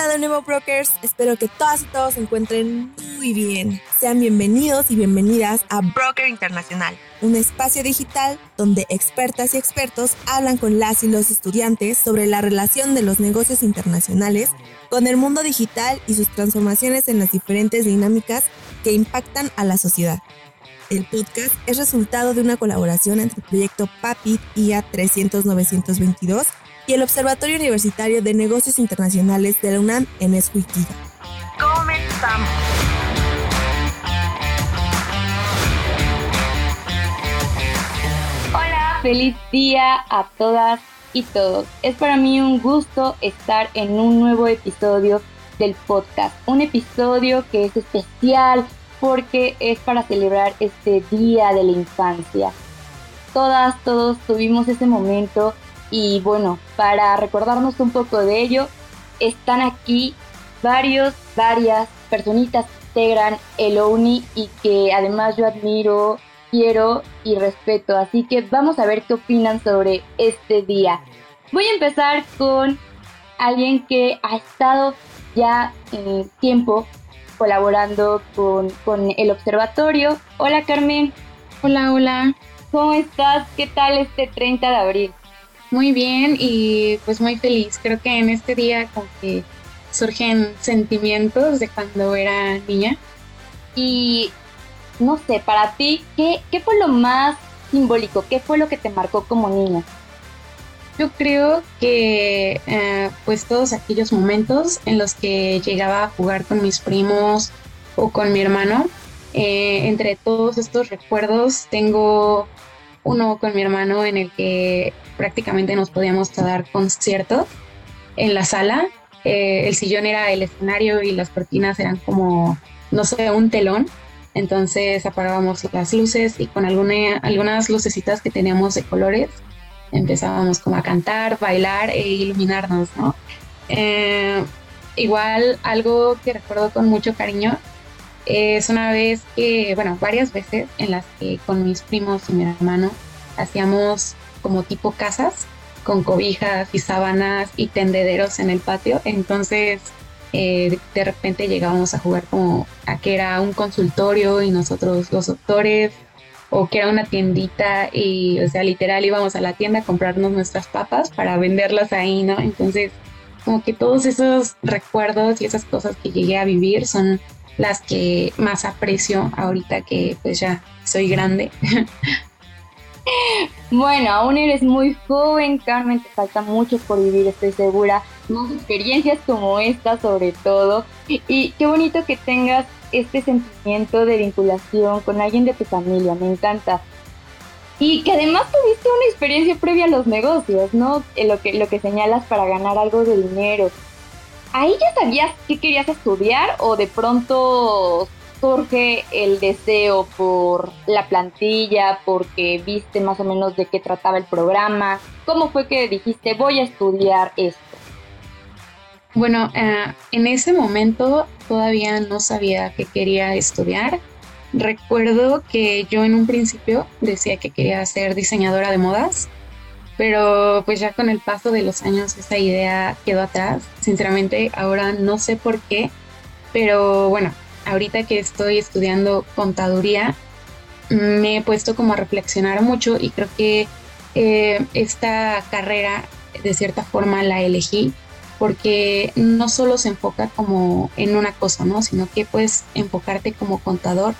Hola de nuevo brokers, espero que todas y todos se encuentren muy bien. Sean bienvenidos y bienvenidas a Broker Internacional, un espacio digital donde expertas y expertos hablan con las y los estudiantes sobre la relación de los negocios internacionales con el mundo digital y sus transformaciones en las diferentes dinámicas que impactan a la sociedad. El podcast es resultado de una colaboración entre el proyecto PAPIT IA 300-922 y el Observatorio Universitario de Negocios Internacionales de la UNAM en Escuiquilla. ¡Comenzamos! Hola, feliz día a todas y todos. Es para mí un gusto estar en un nuevo episodio del podcast. Un episodio que es especial porque es para celebrar este Día de la Infancia. Todas, todos tuvimos ese momento y bueno, para recordarnos un poco de ello, están aquí varios, varias personitas que integran el ONI y que además yo admiro, quiero y respeto. Así que vamos a ver qué opinan sobre este día. Voy a empezar con alguien que ha estado ya en tiempo colaborando con, con el observatorio. Hola Carmen. Hola, hola. ¿Cómo estás? ¿Qué tal este 30 de abril? Muy bien y pues muy feliz. Creo que en este día como surgen sentimientos de cuando era niña. Y no sé, para ti, ¿qué, qué fue lo más simbólico? ¿Qué fue lo que te marcó como niña? Yo creo que eh, pues todos aquellos momentos en los que llegaba a jugar con mis primos o con mi hermano, eh, entre todos estos recuerdos tengo uno con mi hermano en el que prácticamente nos podíamos dar conciertos en la sala. Eh, el sillón era el escenario y las cortinas eran como, no sé, un telón. Entonces apagábamos las luces y con alguna, algunas lucecitas que teníamos de colores empezábamos como a cantar, bailar e iluminarnos, ¿no? Eh, igual algo que recuerdo con mucho cariño es una vez que, bueno, varias veces en las que con mis primos y mi hermano hacíamos como tipo casas con cobijas y sábanas y tendederos en el patio. Entonces, eh, de repente llegábamos a jugar como a que era un consultorio y nosotros los doctores, o que era una tiendita y, o sea, literal íbamos a la tienda a comprarnos nuestras papas para venderlas ahí, ¿no? Entonces, como que todos esos recuerdos y esas cosas que llegué a vivir son las que más aprecio ahorita que pues ya soy grande. Bueno, aún eres muy joven, Carmen, te falta mucho por vivir, estoy segura. Más experiencias como esta, sobre todo. Y qué bonito que tengas este sentimiento de vinculación con alguien de tu familia, me encanta. Y que además tuviste una experiencia previa a los negocios, ¿no? Lo que, lo que señalas para ganar algo de dinero. ¿Ahí ya sabías qué querías estudiar o de pronto surge el deseo por la plantilla, porque viste más o menos de qué trataba el programa? ¿Cómo fue que dijiste voy a estudiar esto? Bueno, eh, en ese momento todavía no sabía qué quería estudiar. Recuerdo que yo en un principio decía que quería ser diseñadora de modas pero pues ya con el paso de los años esa idea quedó atrás. Sinceramente ahora no sé por qué, pero bueno, ahorita que estoy estudiando contaduría, me he puesto como a reflexionar mucho y creo que eh, esta carrera de cierta forma la elegí porque no solo se enfoca como en una cosa, ¿no? Sino que puedes enfocarte como contador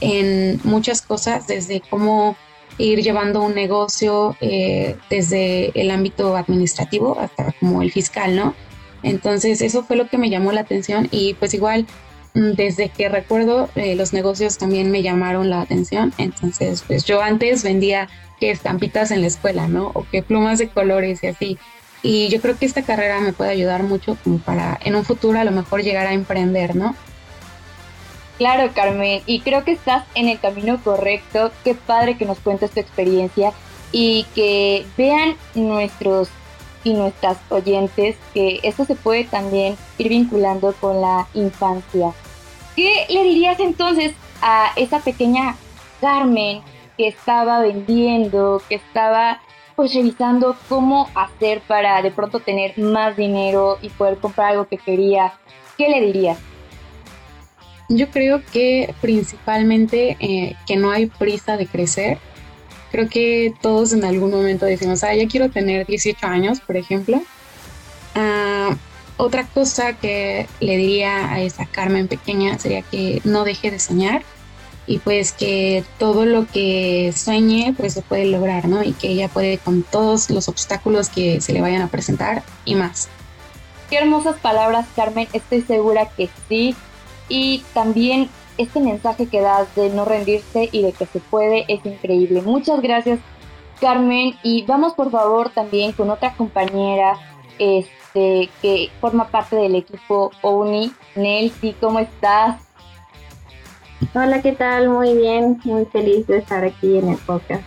en muchas cosas, desde cómo ir llevando un negocio eh, desde el ámbito administrativo hasta como el fiscal, ¿no? Entonces eso fue lo que me llamó la atención y pues igual mm, desde que recuerdo eh, los negocios también me llamaron la atención. Entonces pues yo antes vendía que estampitas en la escuela, ¿no? O que plumas de colores y así. Y yo creo que esta carrera me puede ayudar mucho como para en un futuro a lo mejor llegar a emprender, ¿no? Claro, Carmen, y creo que estás en el camino correcto. Qué padre que nos cuentes tu experiencia y que vean nuestros y nuestras oyentes que esto se puede también ir vinculando con la infancia. ¿Qué le dirías entonces a esa pequeña Carmen que estaba vendiendo, que estaba pues revisando cómo hacer para de pronto tener más dinero y poder comprar algo que quería, ¿qué le dirías? Yo creo que principalmente eh, que no hay prisa de crecer. Creo que todos en algún momento decimos, ah, ya quiero tener 18 años, por ejemplo. Ah, otra cosa que le diría a esa Carmen pequeña sería que no deje de soñar y pues que todo lo que sueñe pues se puede lograr, ¿no? Y que ella puede con todos los obstáculos que se le vayan a presentar y más. Qué hermosas palabras, Carmen. Estoy segura que sí. Y también este mensaje que das de no rendirse y de que se puede es increíble. Muchas gracias, Carmen. Y vamos por favor también con otra compañera. Este, que forma parte del equipo ONI. Nelsi, ¿cómo estás? Hola, ¿qué tal? Muy bien, muy feliz de estar aquí en el podcast.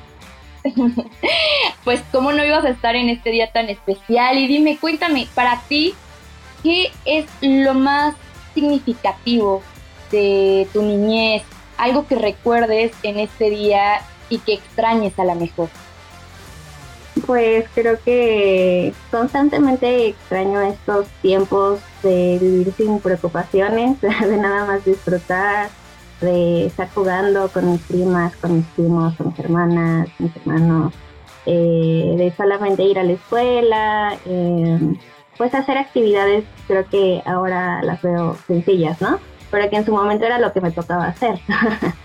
pues, ¿cómo no ibas a estar en este día tan especial? Y dime, cuéntame, para ti, ¿qué es lo más significativo de tu niñez? Algo que recuerdes en este día y que extrañes a la mejor. Pues creo que constantemente extraño estos tiempos de vivir sin preocupaciones, de nada más disfrutar, de estar jugando con mis primas, con mis primos, con mis hermanas, mis hermanos, eh, de solamente ir a la escuela, eh, pues hacer actividades, creo que ahora las veo sencillas, ¿no? Pero que en su momento era lo que me tocaba hacer.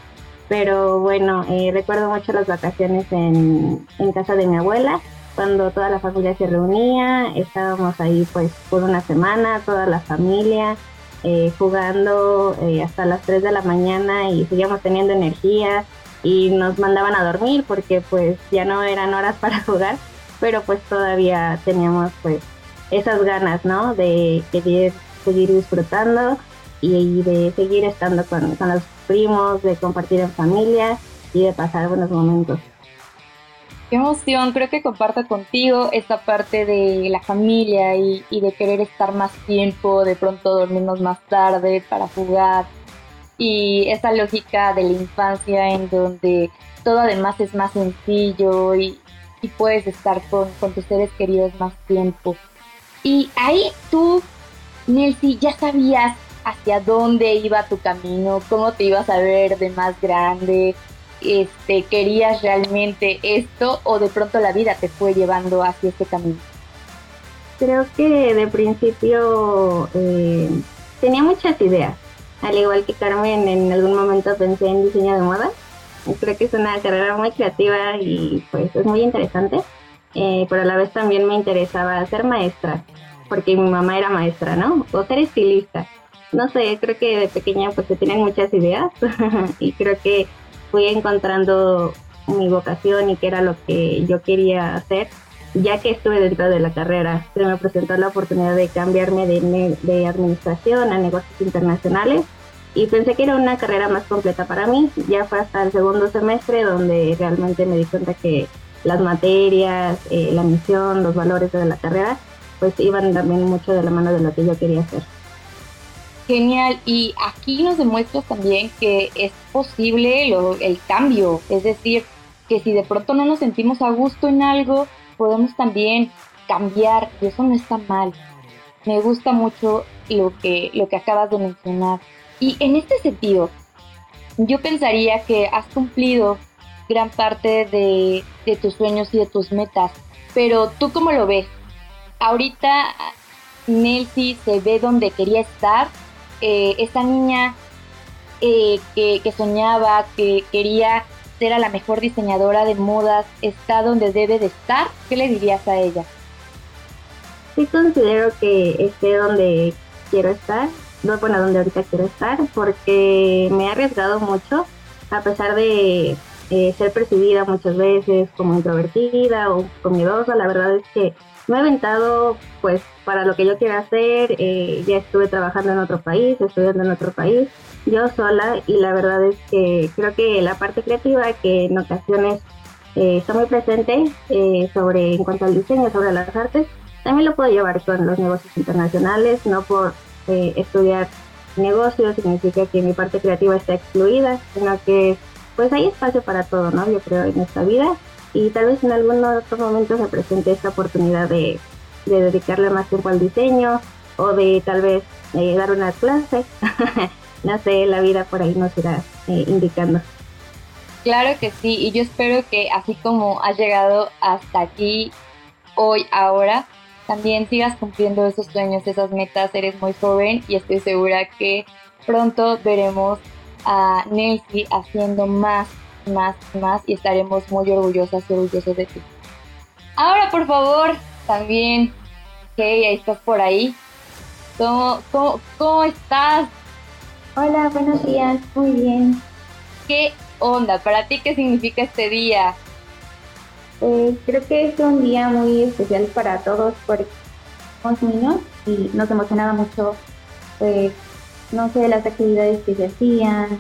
Pero bueno, eh, recuerdo mucho las vacaciones en, casa de mi abuela, cuando toda la familia se reunía, estábamos ahí pues por una semana, toda la familia, eh, jugando eh, hasta las 3 de la mañana y seguíamos teniendo energía y nos mandaban a dormir porque pues ya no eran horas para jugar, pero pues todavía teníamos pues esas ganas, ¿no? De seguir disfrutando y, de seguir estando con, con los primos, de compartir en familia y de pasar buenos momentos. Qué emoción, creo que comparto contigo esta parte de la familia y, de querer estar más tiempo, de pronto dormirnos más tarde para jugar y esa lógica de la infancia en donde todo además es más sencillo y, puedes estar con, con, tus seres queridos más tiempo. Y ahí tú, Nelsi, ya sabías hacia dónde iba tu camino, cómo te ibas a ver de más grande, este, querías realmente esto o de pronto la vida te fue llevando hacia este camino. Creo que de principio eh, tenía muchas ideas, al igual que Carmen en algún momento pensé en diseño de moda. Creo que es una carrera muy creativa y pues es muy interesante, eh, pero a la vez también me interesaba ser maestra, porque mi mamá era maestra, ¿no? O ser estilista no sé, creo que de pequeña pues se tienen muchas ideas y creo que fui encontrando mi vocación y qué era lo que yo quería hacer, ya que estuve dentro de la carrera. Se me presentó la oportunidad de cambiarme de, de administración a negocios internacionales y pensé que era una carrera más completa para mí. Ya fue hasta el segundo semestre donde realmente me di cuenta que las materias, eh, la misión, los valores de la carrera, pues iban también mucho de la mano de lo que yo quería hacer. Genial, y aquí nos demuestras también que es posible el cambio, es decir, que si de pronto no nos sentimos a gusto en algo, podemos también cambiar y eso no está mal. Me gusta mucho lo que, lo que acabas de mencionar. Y en este sentido, yo pensaría que has cumplido gran parte de, de tus sueños y de tus metas, pero tú cómo lo ves? Ahorita Nelsie se ve donde quería estar eh, esa niña eh, que, soñaba, que quería ser a la mejor diseñadora de modas, está donde debe de estar, ¿qué le dirías a ella? Sí considero que esté donde quiero estar, no bueno, donde ahorita quiero estar, porque me he arriesgado mucho, a pesar de eh, ser percibida muchas veces como introvertida o miedosa, la verdad es que me he aventado pues para lo que yo quiero hacer, eh, ya estuve trabajando en otro país, estudiando en otro país, yo sola y la verdad es que creo que la parte creativa que en ocasiones eh, está muy presente eh, sobre en cuanto al diseño, sobre las artes, también lo puedo llevar con los negocios internacionales, no por estudiar negocios significa que mi parte creativa está excluida, sino que pues hay espacio para todo, ¿no? Yo creo en esta vida y tal vez en algún otro momento se presente esta oportunidad de, dedicarle más tiempo al diseño o de tal vez eh, dar una clase. no sé, la vida por ahí nos irá eh, indicando. Claro que sí, y yo espero que así como has llegado hasta aquí, hoy, ahora, también sigas cumpliendo esos sueños, esas metas, eres muy joven y estoy segura que pronto veremos a Nancy haciendo más, más, más y estaremos muy orgullosas y orgullosos de ti. Ahora, por favor, también, que ahí estás por ahí. ¿Cómo, cómo, cómo estás? Hola, buenos días, muy bien. ¿Qué onda? ¿Para ti qué significa este día? Eh, creo que es un día muy especial para todos porque somos niños y nos emocionaba mucho, pues, no sé, las actividades que se hacían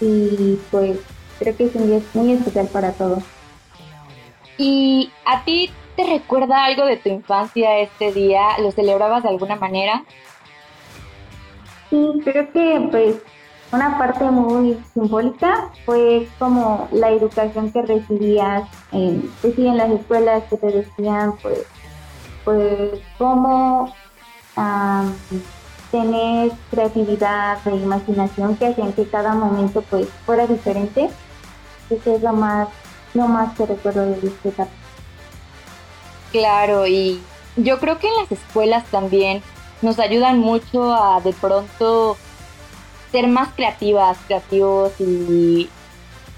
y pues creo que es un día muy especial para todos. ¿Y a ti te recuerda algo de tu infancia este día? ¿Lo celebrabas de alguna manera? Sí, creo que pues una parte muy simbólica fue como la educación que recibías en, pues en las escuelas que te decían pues, pues cómo tener creatividad e imaginación que hacían que cada momento pues fuera diferente. Eso es lo más, lo más que recuerdo de este Claro, y yo creo que en las escuelas también nos ayudan mucho a de pronto ser más creativas, creativos y,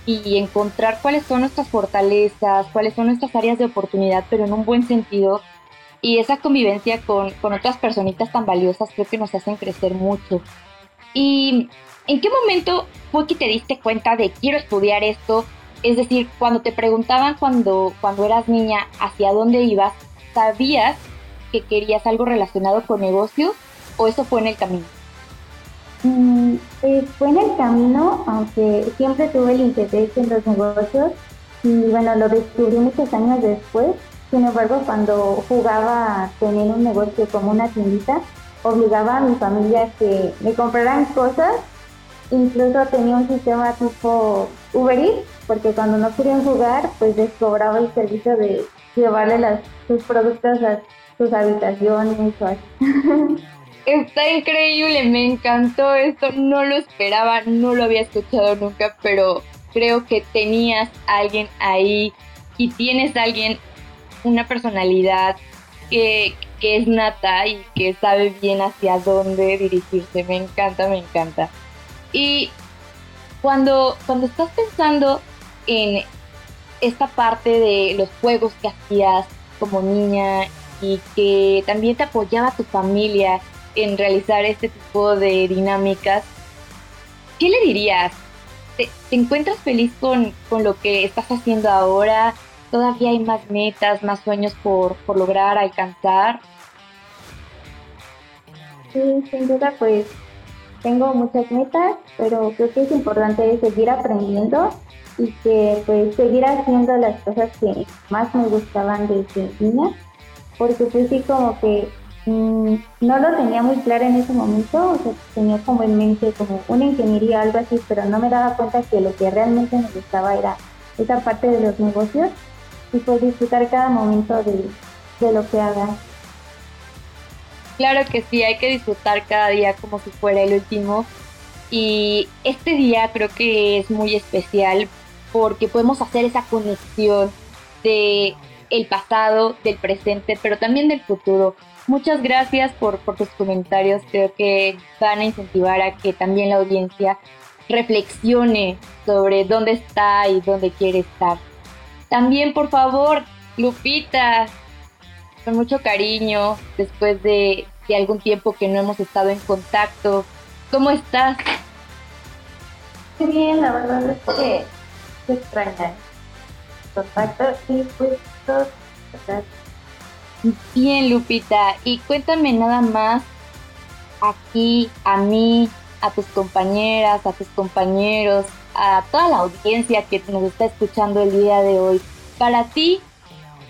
y encontrar cuáles son nuestras fortalezas, cuáles son nuestras áreas de oportunidad, pero en un buen sentido. Y esa convivencia con, con otras personitas tan valiosas creo que nos hacen crecer mucho. ¿Y en qué momento fue que te diste cuenta de quiero estudiar esto? Es decir, cuando te preguntaban cuando, cuando eras niña hacia dónde ibas, ¿sabías que querías algo relacionado con negocios o eso fue en el camino? Mm, pues fue en el camino, aunque siempre tuve el interés en los negocios y bueno, lo descubrí muchos años después. Sin embargo, cuando jugaba a tener un negocio como una tiendita, obligaba a mi familia a que me compraran cosas. Incluso tenía un sistema tipo Uber Eats, porque cuando no querían jugar, pues les cobraba el servicio de llevarle las, sus productos a sus habitaciones o así. Está increíble, me encantó esto, no lo esperaba, no lo había escuchado nunca, pero creo que tenías alguien ahí y tienes a alguien, una personalidad que, que es nata y que sabe bien hacia dónde dirigirse, me encanta, me encanta. Y cuando, cuando estás pensando en esta parte de los juegos que hacías como niña y que también te apoyaba tu familia en realizar este tipo de dinámicas, ¿qué le dirías? ¿Te, encuentras feliz con, lo que estás haciendo ahora? ¿Todavía hay más metas, más sueños por, lograr alcanzar? Sí, sin duda, pues tengo muchas metas, pero creo que es importante seguir aprendiendo y que pues seguir haciendo las cosas que más me gustaban desde niña, porque pues sí como que Mm, no lo tenía muy claro en ese momento, o sea, tenía como en mente como una ingeniería, algo así, pero no me daba cuenta que lo que realmente me gustaba era esa parte de los negocios y pues disfrutar cada momento de, de lo que haga. Claro que sí, hay que disfrutar cada día como si fuera el último. Y este día creo que es muy especial porque podemos hacer esa conexión de el pasado, del presente, pero también del futuro. Muchas gracias por, tus comentarios. Creo que van a incentivar a que también la audiencia reflexione sobre dónde está y dónde quiere estar. También, por favor, Lupita, con mucho cariño, después de, algún tiempo que no hemos estado en contacto, ¿cómo estás? Muy bien, la verdad es que se extraña contacto y pues todo Bien, Lupita, y cuéntame nada más aquí, a mí, a tus compañeras, a tus compañeros, a toda la audiencia que nos está escuchando el día de hoy. Para ti,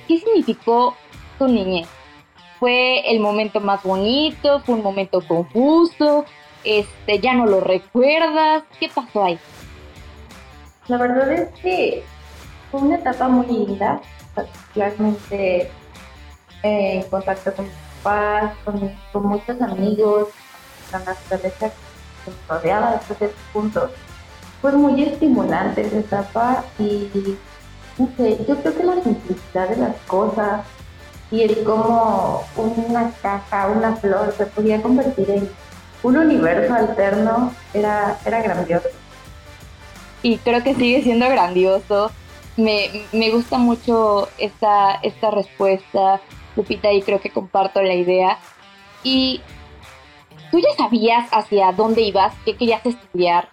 ¿qué significó tu niñez? ¿Fue el momento más bonito? ¿Fue un momento confuso? Este, ¿Ya no lo recuerdas? ¿Qué pasó ahí? La verdad es que fue una etapa muy linda, particularmente eh, en contacto con mis papás, con, muchos amigos, con la naturaleza que me rodeaba después de estos puntos. Fue muy estimulante esa etapa y no sé, yo creo que la simplicidad de las cosas y el cómo una caja, una flor se podía convertir en un universo alterno era, era grandioso. Y creo que sigue siendo grandioso me, me gusta mucho esta, esta respuesta, Lupita, y creo que comparto la idea. Y tú ya sabías hacia dónde ibas, qué querías estudiar.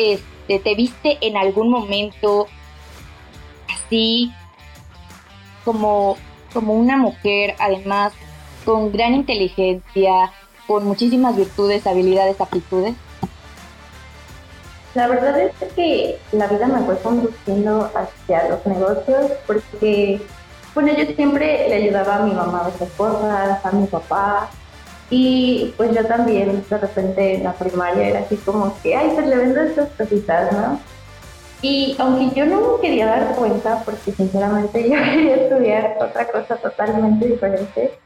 Este, ¿Te viste en algún momento así como, como una mujer, además con gran inteligencia, con muchísimas virtudes, habilidades, aptitudes? La verdad es que la vida me fue conduciendo hacia los negocios porque, bueno, yo siempre le ayudaba a mi mamá a hacer cosas, a mi papá, y pues yo también, de repente en la primaria era así como que, ay, pues le vendo estas cositas, ¿no? Y aunque yo no me quería dar cuenta, porque sinceramente yo quería estudiar otra cosa totalmente diferente,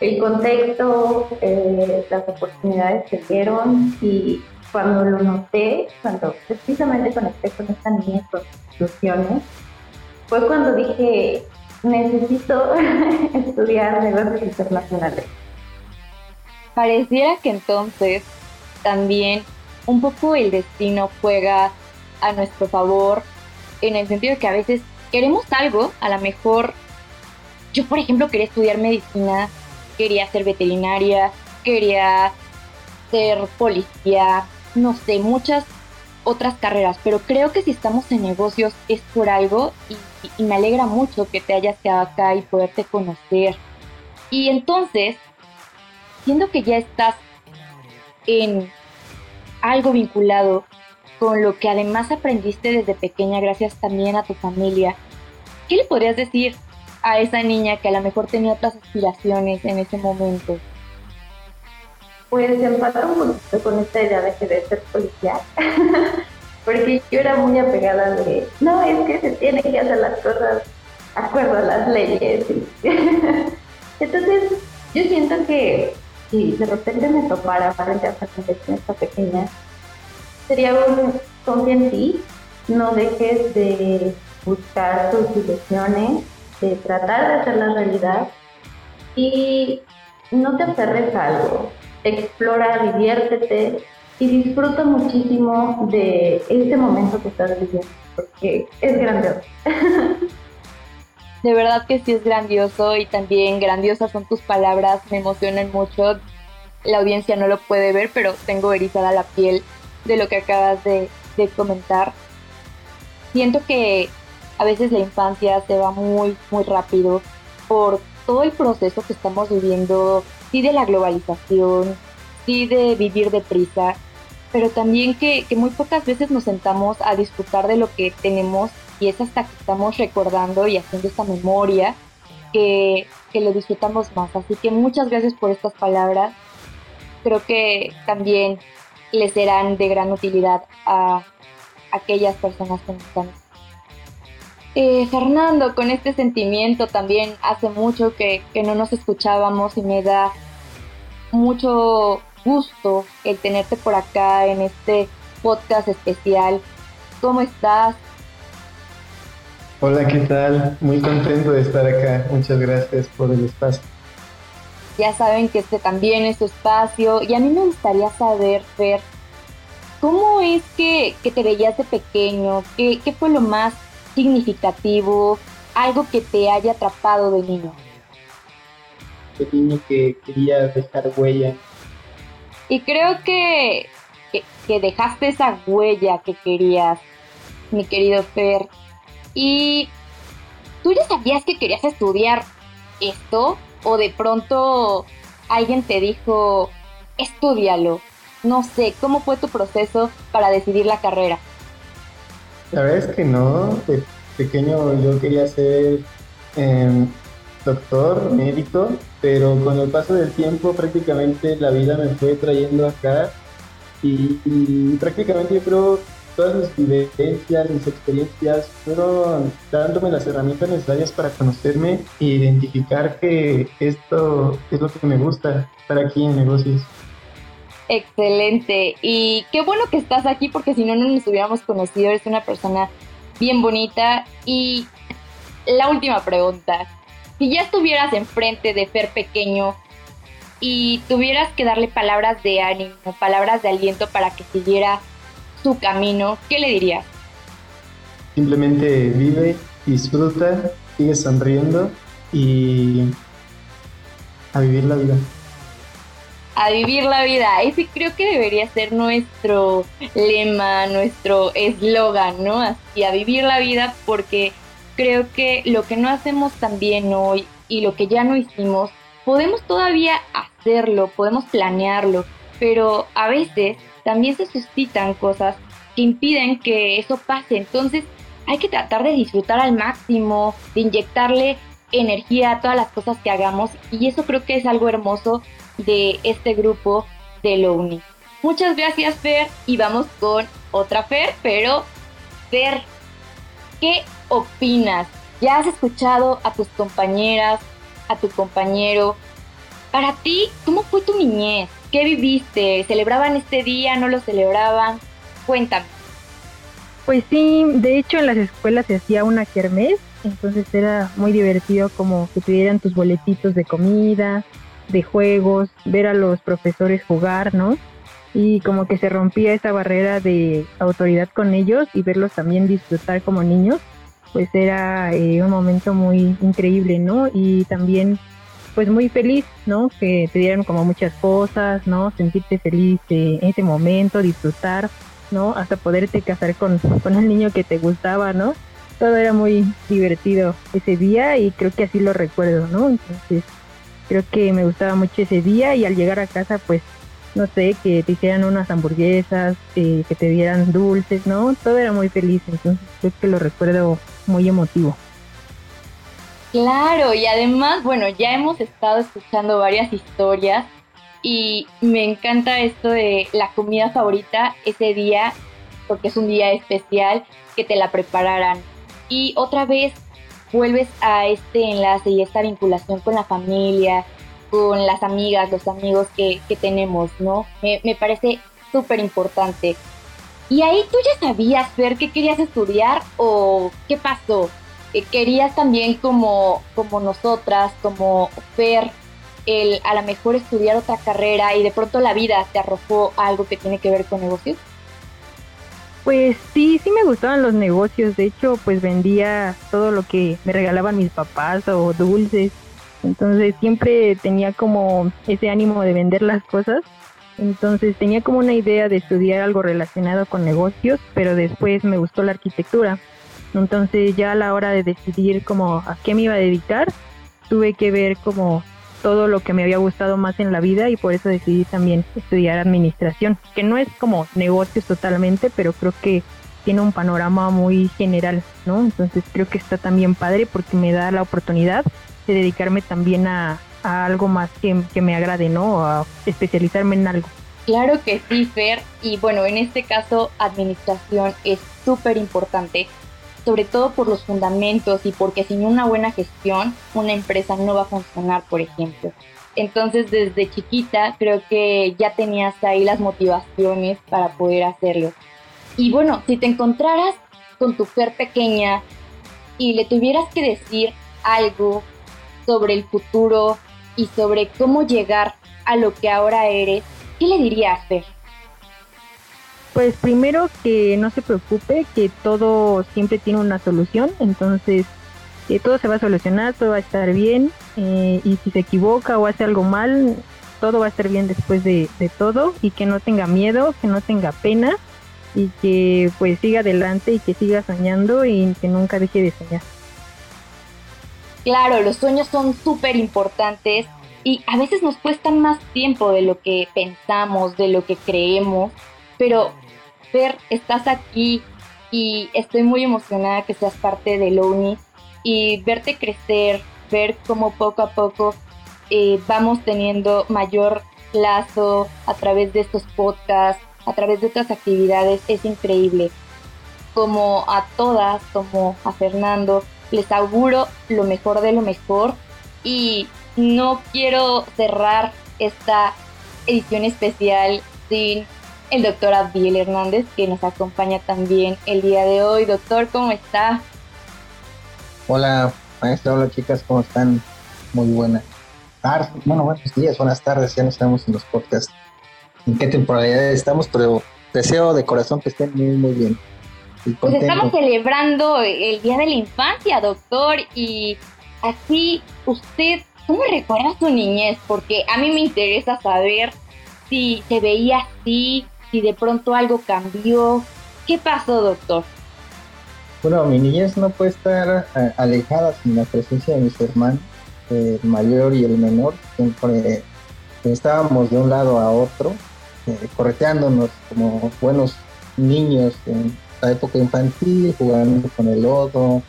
el contexto, eh, las oportunidades que dieron y cuando lo noté, cuando precisamente conecté con esta niña con instituciones, fue cuando dije, necesito estudiar negocios internacionales. Pareciera que entonces también un poco el destino juega a nuestro favor, en el sentido de que a veces queremos algo, a lo mejor yo por ejemplo quería estudiar medicina, quería ser veterinaria, quería ser policía, no sé, muchas otras carreras, pero creo que si estamos en negocios es por algo y, me alegra mucho que te hayas quedado acá y poderte conocer. Y entonces, siendo que ya estás en algo vinculado con lo que además aprendiste desde pequeña gracias también a tu familia, ¿qué le podrías decir a esa niña que a lo mejor tenía otras aspiraciones en ese momento? pues empata un poquito con esta idea de querer ser policía, porque yo era muy apegada de, no, es que se tiene que hacer las cosas acuerdo a las leyes. Entonces, yo siento que si de repente me topara para a con esta pequeña, sería un confía en ti, no dejes de buscar tus ilusiones, de tratar de hacer la realidad y no te aferres a algo explora, diviértete y disfruta muchísimo de este momento que estás viviendo, porque es grandioso. De verdad que sí es grandioso y también grandiosas son tus palabras, me emocionan mucho. La audiencia no lo puede ver, pero tengo erizada la piel de lo que acabas de, comentar. Siento que a veces la infancia se va muy, muy rápido por todo el proceso que estamos viviendo sí de la globalización, sí de vivir deprisa, pero también que, muy pocas veces nos sentamos a disfrutar de lo que tenemos y es hasta que estamos recordando y haciendo esta memoria que, que lo disfrutamos más. Así que muchas gracias por estas palabras. Creo que también les serán de gran utilidad a aquellas personas que nos están eh, Fernando, con este sentimiento también hace mucho que, no nos escuchábamos y me da mucho gusto el tenerte por acá en este podcast especial. ¿Cómo estás? Hola, ¿qué tal? Muy contento de estar acá. Muchas gracias por el espacio. Ya saben que este también es su espacio y a mí me gustaría saber, Fer, ¿cómo es que, te veías de pequeño? ¿Qué, ¿Qué fue lo más significativo, algo que te haya atrapado de niño? De niño que quería dejar huella. Y creo que, que, dejaste esa huella que querías, mi querido Fer. Y tú ya sabías que querías estudiar esto o de pronto alguien te dijo, estudialo. No sé, ¿cómo fue tu proceso para decidir la carrera? La verdad es que no. De pequeño yo quería ser em, doctor, médico, pero con el paso del tiempo prácticamente la vida me fue trayendo acá y, prácticamente yo creo todas mis vivencias, mis experiencias, fueron dándome las herramientas necesarias para conocerme e identificar que esto es lo que me gusta, estar aquí en negocios. Excelente. Y qué bueno que estás aquí porque si no, no nos hubiéramos conocido. Eres una persona bien bonita. Y la última pregunta. Si ya estuvieras enfrente de Fer pequeño y tuvieras que darle palabras de ánimo, palabras de aliento para que siguiera su camino, ¿qué le dirías? Simplemente vive, disfruta, sigue sonriendo y a vivir la vida. A vivir la vida. Ese creo que debería ser nuestro lema, nuestro eslogan, ¿no? Así, a vivir la vida porque creo que lo que no hacemos tan bien hoy y lo que ya no hicimos, podemos todavía hacerlo, podemos planearlo, pero a veces también se suscitan cosas que impiden que eso pase. Entonces hay que tratar de disfrutar al máximo, de inyectarle energía a todas las cosas que hagamos y eso creo que es algo hermoso de este grupo de Lowny. Muchas gracias Fer y vamos con otra Fer, pero Fer, ¿qué opinas? ¿Ya has escuchado a tus compañeras, a tu compañero? Para ti, ¿cómo fue tu niñez? ¿Qué viviste? ¿Celebraban este día? ¿No lo celebraban? Cuéntame. Pues sí, de hecho en las escuelas se hacía una kermés, entonces era muy divertido como que tuvieran tus boletitos de comida, de juegos, ver a los profesores jugar, ¿no? Y como que se rompía esa barrera de autoridad con ellos y verlos también disfrutar como niños, pues era eh, un momento muy increíble, ¿no? Y también pues muy feliz, ¿no? Que te dieran como muchas cosas, ¿no? Sentirte feliz en ese momento, disfrutar, ¿no? Hasta poderte casar con, con el niño que te gustaba, ¿no? Todo era muy divertido ese día y creo que así lo recuerdo, ¿no? Entonces, creo que me gustaba mucho ese día y al llegar a casa, pues, no sé, que te hicieran unas hamburguesas, eh, que te dieran dulces, ¿no? Todo era muy feliz, entonces creo que lo recuerdo muy emotivo. Claro, y además, bueno, ya hemos estado escuchando varias historias y me encanta esto de la comida favorita ese día, porque es un día especial, que te la prepararan. Y otra vez vuelves a este enlace y esta vinculación con la familia, con las amigas, los amigos que, tenemos, ¿no? Me, me parece súper importante. ¿Y ahí tú ya sabías ver qué querías estudiar o qué pasó? Querías también como, como nosotras, como Fer, el a lo mejor estudiar otra carrera y de pronto la vida te arrojó algo que tiene que ver con negocios? Pues sí, sí me gustaban los negocios. De hecho, pues vendía todo lo que me regalaban mis papás o dulces. Entonces siempre tenía como ese ánimo de vender las cosas. Entonces tenía como una idea de estudiar algo relacionado con negocios, pero después me gustó la arquitectura. Entonces ya a la hora de decidir como a qué me iba a dedicar, tuve que ver como todo lo que me había gustado más en la vida y por eso decidí también estudiar administración, que no es como negocios totalmente, pero creo que tiene un panorama muy general, ¿no? Entonces creo que está también padre porque me da la oportunidad de dedicarme también a, algo más que, que, me agrade, ¿no? A especializarme en algo. Claro que sí, Fer. Y bueno, en este caso, administración es súper importante sobre todo por los fundamentos y porque sin una buena gestión una empresa no va a funcionar, por ejemplo. Entonces desde chiquita creo que ya tenías ahí las motivaciones para poder hacerlo. Y bueno, si te encontraras con tu ser pequeña y le tuvieras que decir algo sobre el futuro y sobre cómo llegar a lo que ahora eres, ¿qué le dirías, Fer? Pues primero que no se preocupe, que todo siempre tiene una solución, entonces que todo se va a solucionar, todo va a estar bien. Eh, y si se equivoca o hace algo mal, todo va a estar bien después de, de, todo. Y que no tenga miedo, que no tenga pena. Y que pues siga adelante y que siga soñando y que nunca deje de soñar. Claro, los sueños son súper importantes. Y a veces nos cuestan más tiempo de lo que pensamos, de lo que creemos, pero Fer, estás aquí y estoy muy emocionada que seas parte de Loni y verte crecer, ver cómo poco a poco eh, vamos teniendo mayor lazo a través de estos podcasts, a través de otras actividades, es increíble. como a todas, como a Fernando, les auguro lo mejor de lo mejor y no quiero cerrar esta edición especial sin el doctor Abdiel Hernández que nos acompaña también el día de hoy. Doctor, ¿cómo está? Hola, maestra, hola chicas, ¿cómo están? Muy buenas tardes, bueno, buenos días, buenas tardes, ya no estamos en los podcasts en qué temporada estamos, pero deseo de corazón que estén muy, muy bien. Pues estamos celebrando el Día de la Infancia, doctor, y así usted, ¿cómo recuerda su niñez? Porque a mí me interesa saber si se veía así, si de pronto algo cambió. ¿Qué pasó, doctor? Bueno, mi niñez no puede estar eh, alejada sin la presencia de mis hermanos, el mayor y el menor. Siempre estábamos de un lado a otro, eh, correteándonos como buenos niños en la época infantil, jugando con el lodo,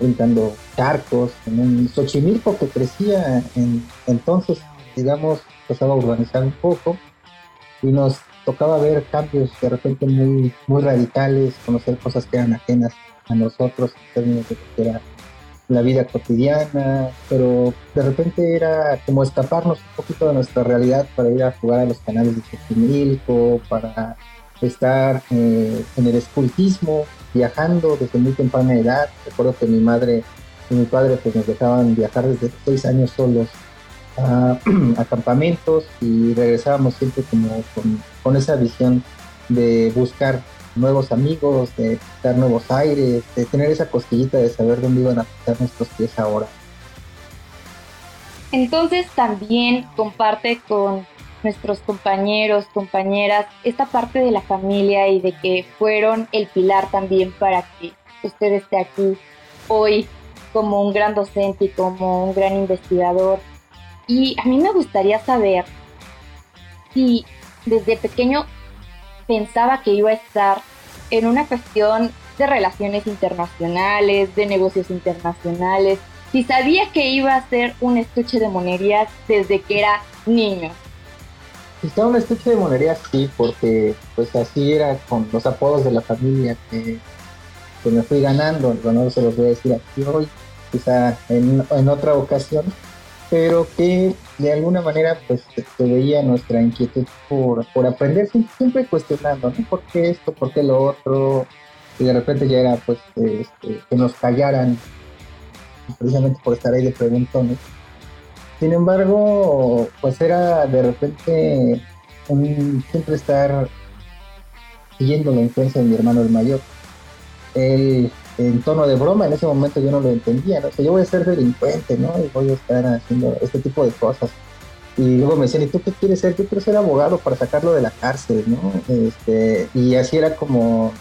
brincando charcos, en un Xochimilco que crecía en, entonces, digamos, empezaba a urbanizar un poco y nos tocaba ver cambios de repente muy, muy radicales, conocer cosas que eran ajenas a nosotros en términos de que era la vida cotidiana, pero de repente era como escaparnos un poquito de nuestra realidad para ir a jugar a los canales de Xochimilco, para estar eh, en el escultismo, viajando desde muy temprana edad. Recuerdo que mi madre y mi padre pues nos dejaban viajar desde seis años solos a, campamentos y regresábamos siempre como con, esa visión de buscar nuevos amigos, de dar nuevos aires, de tener esa cosquillita de saber dónde iban a estar nuestros pies ahora. Entonces también comparte con nuestros compañeros, compañeras, esta parte de la familia y de que fueron el pilar también para que usted esté aquí hoy como un gran docente y como un gran investigador. Y a mí me gustaría saber si desde pequeño pensaba que iba a estar en una cuestión de relaciones internacionales, de negocios internacionales, si sabía que iba a ser un estuche de monerías desde que era niño. Estaba un estuche de monerías, sí, porque pues así era con los apodos de la familia que, me fui ganando, no se los voy a decir aquí hoy, quizá en otra ocasión, pero que de alguna manera pues se veía nuestra inquietud por, por aprender, siempre cuestionando, ¿no? ¿Por qué esto? ¿Por qué lo otro? Y de repente ya era pues este, que nos callaran precisamente por estar ahí de preguntones. Sin embargo, pues era de repente siempre estar siguiendo la influencia de mi hermano el mayor. Él en tono de broma, en ese momento yo no lo entendía, ¿no? O yo voy a ser delincuente, ¿no? Y voy a estar haciendo este tipo de cosas. Y luego me decían, ¿y tú qué quieres ser? Yo quiero ser abogado para sacarlo de la cárcel, ¿no? Este, y así era como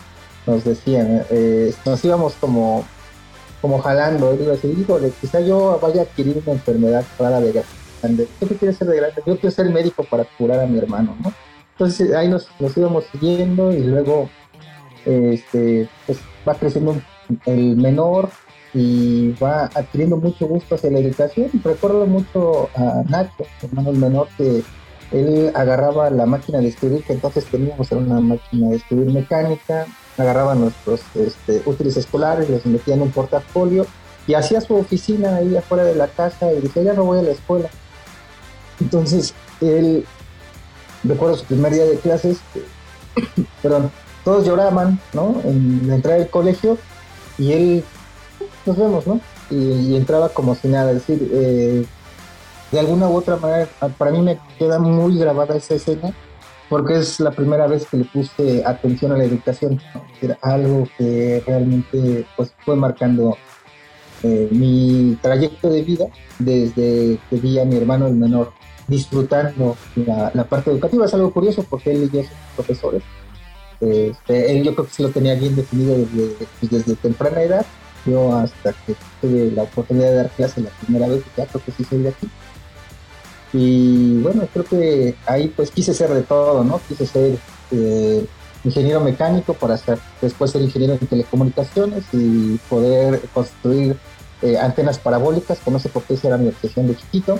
nos decían, eh, nos íbamos como, como jalando. Decir, híjole, quizá yo vaya a adquirir una enfermedad rara de grande. ¿Tú qué quieres ser de grande? Yo quiero ser médico para curar a mi hermano, ¿no? Entonces ahí nos, nos íbamos siguiendo y luego este, pues va creciendo el menor y va adquiriendo mucho gusto hacia la educación. Recuerdo mucho a Nacho, hermano menor, que él agarraba la máquina de escribir, que entonces teníamos era una máquina de escribir mecánica, agarraba nuestros este, útiles escolares, los metía en un portafolio y hacía su oficina ahí afuera de la casa y decía, ya no voy a la escuela. Entonces, él, recuerdo su primer día de clases, perdón, todos lloraban, ¿no? En la entrada colegio y él, nos vemos, ¿no? Y, entraba como si nada, es decir, eh, de alguna u otra manera, para mí me queda muy grabada esa escena porque es la primera vez que le puse atención a la educación, era algo que realmente pues, fue marcando eh, mi trayecto de vida desde que vi a mi hermano el menor disfrutando la, la, parte educativa. Es algo curioso porque él y yo somos profesores este, él yo creo que sí lo tenía bien definido desde, desde temprana edad. Yo hasta que tuve la oportunidad de dar clase la primera vez, ya creo que sí soy de aquí. Y bueno, creo que ahí pues quise ser de todo, ¿no? Quise ser eh, ingeniero mecánico para hacer, después ser ingeniero en telecomunicaciones y poder construir eh, antenas parabólicas, que no sé por qué esa era mi obsesión de chiquito.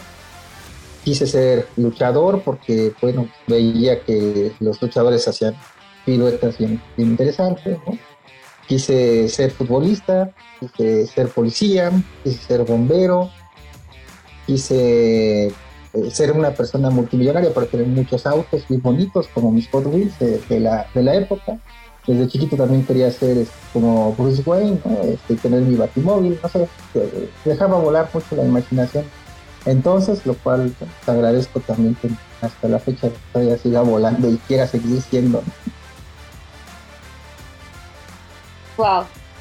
Quise ser luchador porque, bueno, veía que los luchadores hacían piruetas bien, interesantes, ¿no? quise ser futbolista, quise ser policía, quise ser bombero, quise eh, ser una persona multimillonaria para tener muchos autos muy bonitos como mis Hot Wheels de, la, de la época. Desde chiquito también quería ser este, como Bruce Wayne, este, tener mi batimóvil, no sé, dejaba volar mucho la imaginación. Entonces, lo cual pues, te agradezco también que hasta la fecha todavía siga volando y quiera seguir siendo.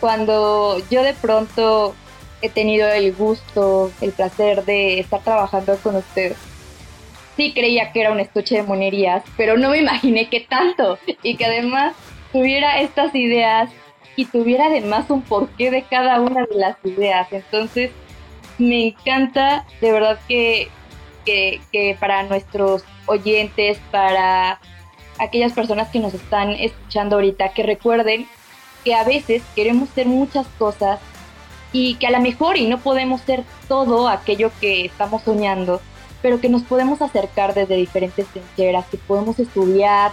Cuando yo de pronto he tenido el gusto, el placer de estar trabajando con usted, sí creía que era un estuche de monerías, pero no me imaginé que tanto y que además tuviera estas ideas y tuviera además un porqué de cada una de las ideas. Entonces, me encanta de verdad que, que para nuestros oyentes, para aquellas personas que nos están escuchando ahorita, que recuerden que a veces queremos ser muchas cosas y que a lo mejor y no podemos ser todo aquello que estamos soñando, pero que nos podemos acercar desde diferentes trincheras, que podemos estudiar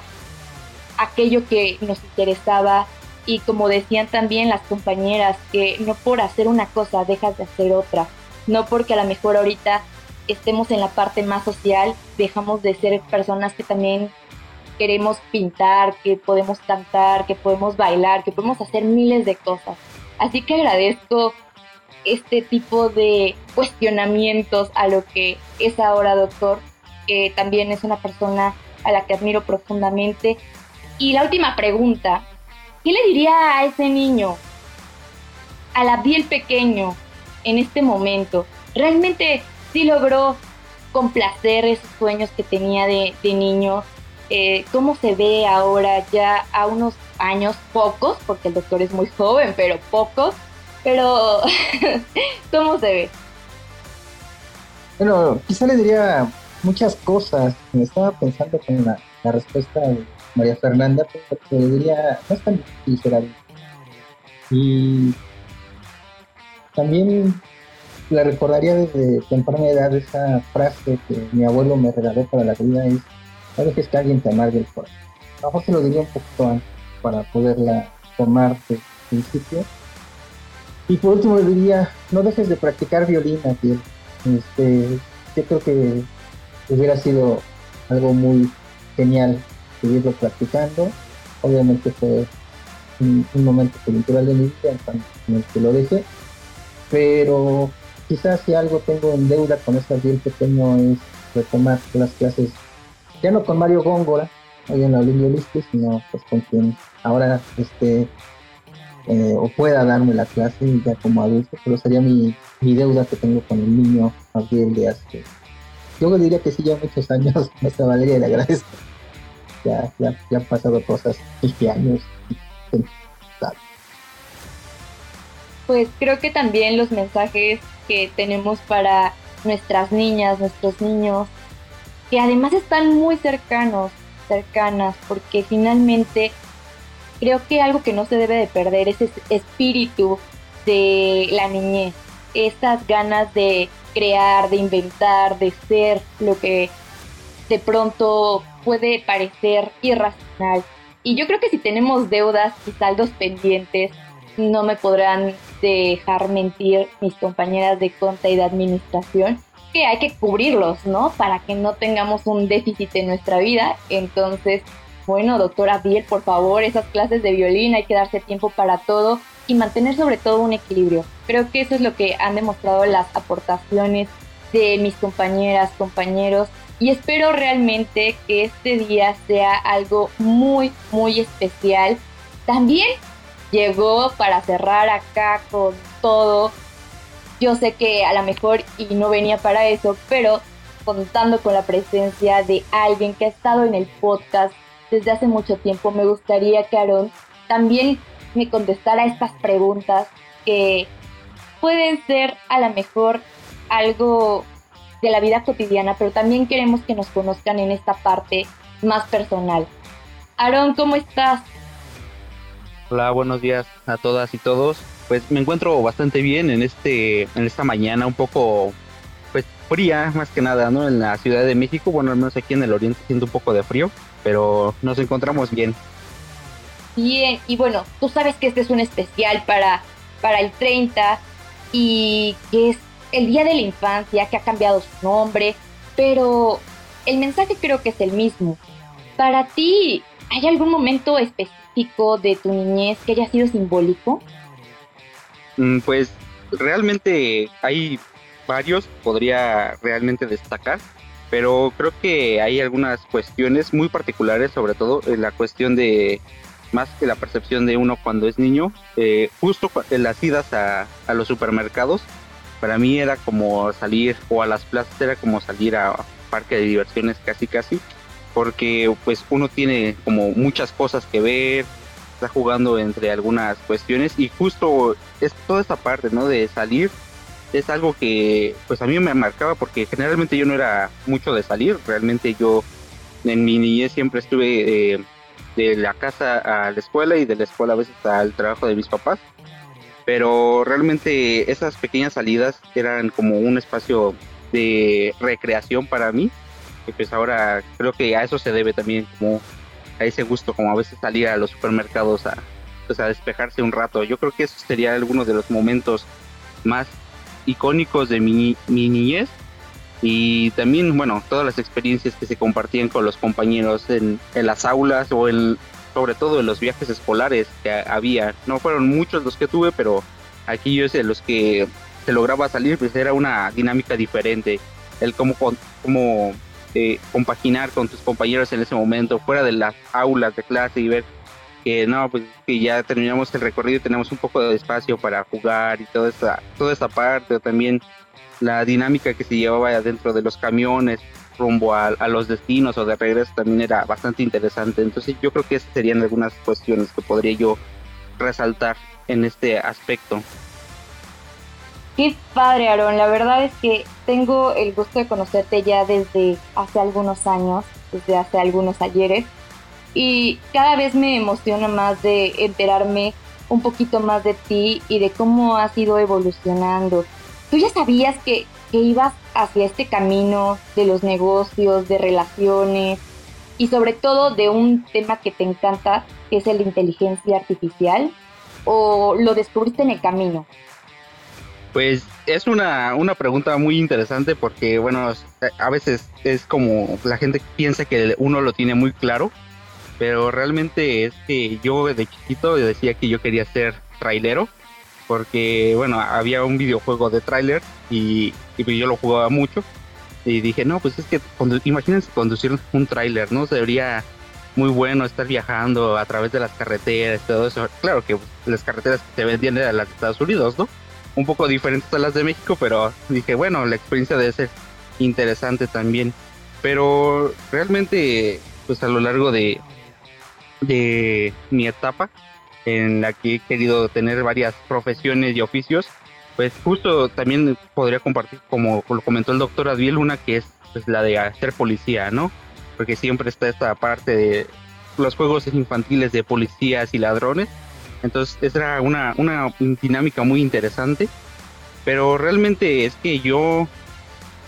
aquello que nos interesaba. Y como decían también las compañeras, que no por hacer una cosa dejas de hacer otra, no porque a lo mejor ahorita estemos en la parte más social, dejamos de ser personas que también queremos pintar, que podemos cantar, que podemos bailar, que podemos hacer miles de cosas. Así que agradezco este tipo de cuestionamientos a lo que es ahora doctor, que también es una persona a la que admiro profundamente. Y la última pregunta, ¿qué le diría a ese niño, a la piel pequeño, en este momento? ¿Realmente sí logró complacer esos sueños que tenía de, de niño? Eh, cómo se ve ahora ya a unos años pocos, porque el doctor es muy joven, pero pocos, pero ¿cómo se ve? Bueno, quizá le diría muchas cosas. Me estaba pensando con la, respuesta de María Fernanda, pero le diría, no es tan difícil Y también la recordaría desde temprana edad esa frase que mi abuelo me regaló para la vida es no dejes que alguien te amargue el corazón. A lo mejor se lo diría un poquito antes para poderla tomar de principio. Y por último diría, no dejes de practicar violín, aquí. Este, yo creo que hubiera sido algo muy genial seguirlo practicando. Obviamente fue un, momento coyuntural de mi vida en el que lo dejé, pero quizás si algo tengo en deuda con esta bien pequeño es retomar las clases ya no con Mario Góngora, ahí en la Olimpia sino pues con quien ahora este eh, o pueda darme la clase ya como adulto, pero sería mi, deuda que tengo con el niño Gabriel de hace. Yo diría que sí, ya muchos años, esta Valeria le agradezco. Ya, ya, ya han pasado cosas, 20 años. Pues creo que también los mensajes que tenemos para nuestras niñas, nuestros niños, que además están muy cercanos, cercanas, porque finalmente creo que algo que no se debe de perder es ese espíritu de la niñez, estas ganas de crear, de inventar, de ser lo que de pronto puede parecer irracional. Y yo creo que si tenemos deudas y saldos pendientes, no me podrán dejar mentir mis compañeras de conta y de administración, que hay que cubrirlos, ¿no? Para que no tengamos un déficit en nuestra vida. Entonces, bueno, doctora Biel, por favor, esas clases de violín hay que darse tiempo para todo y mantener sobre todo un equilibrio. Creo que eso es lo que han demostrado las aportaciones de mis compañeras, compañeros y espero realmente que este día sea algo muy, muy especial. También llegó para cerrar acá con todo yo sé que a lo mejor y no venía para eso, pero contando con la presencia de alguien que ha estado en el podcast desde hace mucho tiempo, me gustaría que Aaron también me contestara estas preguntas que pueden ser a lo mejor algo de la vida cotidiana, pero también queremos que nos conozcan en esta parte más personal. Aaron, ¿cómo estás? Hola, buenos días a todas y todos pues me encuentro bastante bien en este en esta mañana un poco pues fría más que nada no en la Ciudad de México bueno al menos aquí en el oriente siento un poco de frío pero nos encontramos bien bien. Y bueno, tú sabes que este es un especial para, para el 30 y que es el Día de la Infancia, que ha cambiado su nombre, pero el mensaje creo que es el mismo. Para ti, ¿hay algún momento específico de tu niñez que haya sido simbólico? Mm, pues realmente hay varios, podría realmente destacar, pero creo que hay algunas cuestiones muy particulares, sobre todo en la cuestión de más que la percepción de uno cuando es niño, eh, justo en las idas a, a, los supermercados, para mí era como salir, o a las plazas era como salir a parque de diversiones casi casi, porque pues uno tiene como muchas cosas que ver, está jugando entre algunas cuestiones y justo es toda esta parte, ¿no? De salir es algo que pues a mí me marcaba porque generalmente yo no era mucho de salir, realmente yo en mi niñez siempre estuve eh, de la casa a la escuela y de la escuela a veces al trabajo de mis papás, pero realmente esas pequeñas salidas eran como un espacio de recreación para mí, y pues ahora creo que a eso se debe también como a ese gusto, como a veces salir a los supermercados a, pues, a despejarse un rato. Yo creo que eso sería alguno de los momentos más icónicos de mi, niñez y también, bueno, todas las experiencias que se compartían con los compañeros en, las aulas o en, sobre todo en los viajes escolares que había. No fueron muchos los que tuve, pero aquí yo sé los que se lograba salir, pues era una dinámica diferente. El cómo, cómo eh, compaginar con tus compañeros en ese momento, fuera de las aulas de clase y ver que no, pues que ya terminamos el recorrido y tenemos un poco de espacio para jugar y toda esta, toda esta parte, o también la dinámica que se llevaba dentro de los camiones rumbo a, a, los destinos o de regreso también era bastante interesante. Entonces yo creo que esas serían algunas cuestiones que podría yo resaltar en este aspecto. Qué padre, Aaron. La verdad es que tengo el gusto de conocerte ya desde hace algunos años, desde hace algunos ayeres y cada vez me emociona más de enterarme un poquito más de ti y de cómo has ido evolucionando. ¿Tú ya sabías que, que ibas hacia este camino de los negocios, de relaciones y sobre todo de un tema que te encanta, que es la inteligencia artificial? ¿O lo descubriste en el camino? Pues es una, una pregunta muy interesante porque, bueno, a veces es como la gente piensa que uno lo tiene muy claro pero realmente es que yo de chiquito decía que yo quería ser trailero, porque bueno, había un videojuego de trailer y, y yo lo jugaba mucho. Y dije, no, pues es que imagínense conducir un trailer, ¿no? Sería muy bueno estar viajando a través de las carreteras, todo eso. Claro que las carreteras que se vendían eran las de Estados Unidos, ¿no? Un poco diferentes a las de México, pero dije, bueno, la experiencia debe ser interesante también. Pero realmente, pues a lo largo de, de mi etapa en la que he querido tener varias profesiones y oficios, pues justo también podría compartir, como lo comentó el doctor Adviel, una que es pues, la de ser policía, ¿no? Porque siempre está esta parte de los juegos infantiles de policías y ladrones. Entonces, esa era una, una dinámica muy interesante. Pero realmente es que yo,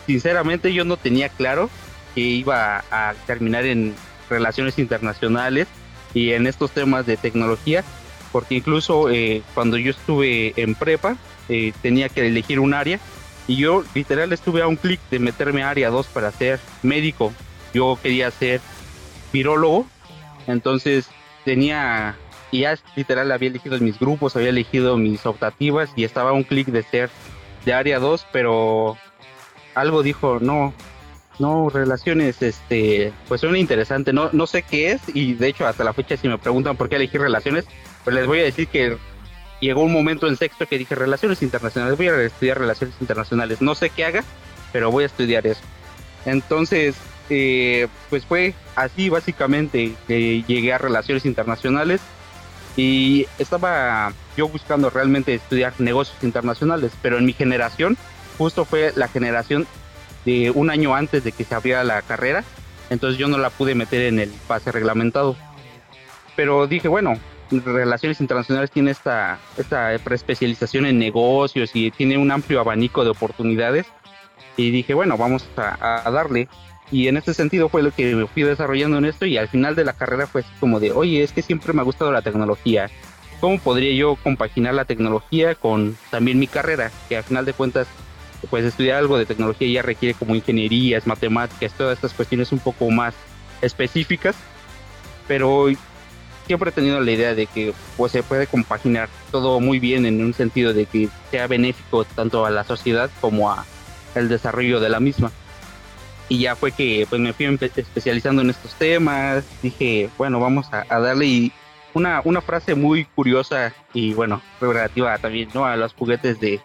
sinceramente, yo no tenía claro que iba a terminar en relaciones internacionales y en estos temas de tecnología, porque incluso eh, cuando yo estuve en prepa eh, tenía que elegir un área y yo literal estuve a un clic de meterme a área 2 para ser médico. Yo quería ser virólogo, entonces tenía, y ya literal había elegido mis grupos, había elegido mis optativas y estaba a un clic de ser de área 2, pero algo dijo, no, no, relaciones, este, pues son interesante. No, no sé qué es y de hecho hasta la fecha si me preguntan por qué elegí relaciones, pues les voy a decir que llegó un momento en sexto que dije relaciones internacionales, voy a estudiar relaciones internacionales. No sé qué haga, pero voy a estudiar eso. Entonces, eh, pues fue así básicamente que llegué a relaciones internacionales y estaba yo buscando realmente estudiar negocios internacionales, pero en mi generación justo fue la generación de un año antes de que se abriera la carrera, entonces yo no la pude meter en el pase reglamentado. Pero dije, bueno, Relaciones Internacionales tiene esta, esta preespecialización en negocios y tiene un amplio abanico de oportunidades. Y dije, bueno, vamos a, darle. Y en este sentido fue lo que me fui desarrollando en esto y al final de la carrera fue así como de, oye, es que siempre me ha gustado la tecnología. ¿Cómo podría yo compaginar la tecnología con también mi carrera? Que al final de cuentas, pues estudiar algo de tecnología ya requiere como ingenierías, matemáticas, todas estas cuestiones un poco más específicas. Pero siempre he tenido la idea de que pues se puede compaginar todo muy bien en un sentido de que sea benéfico tanto a la sociedad como a el desarrollo de la misma y ya fue que pues me fui especializando en estos temas, dije, bueno, vamos a, darle una, una frase muy curiosa y bueno, relativa también ¿no? a los juguetes de,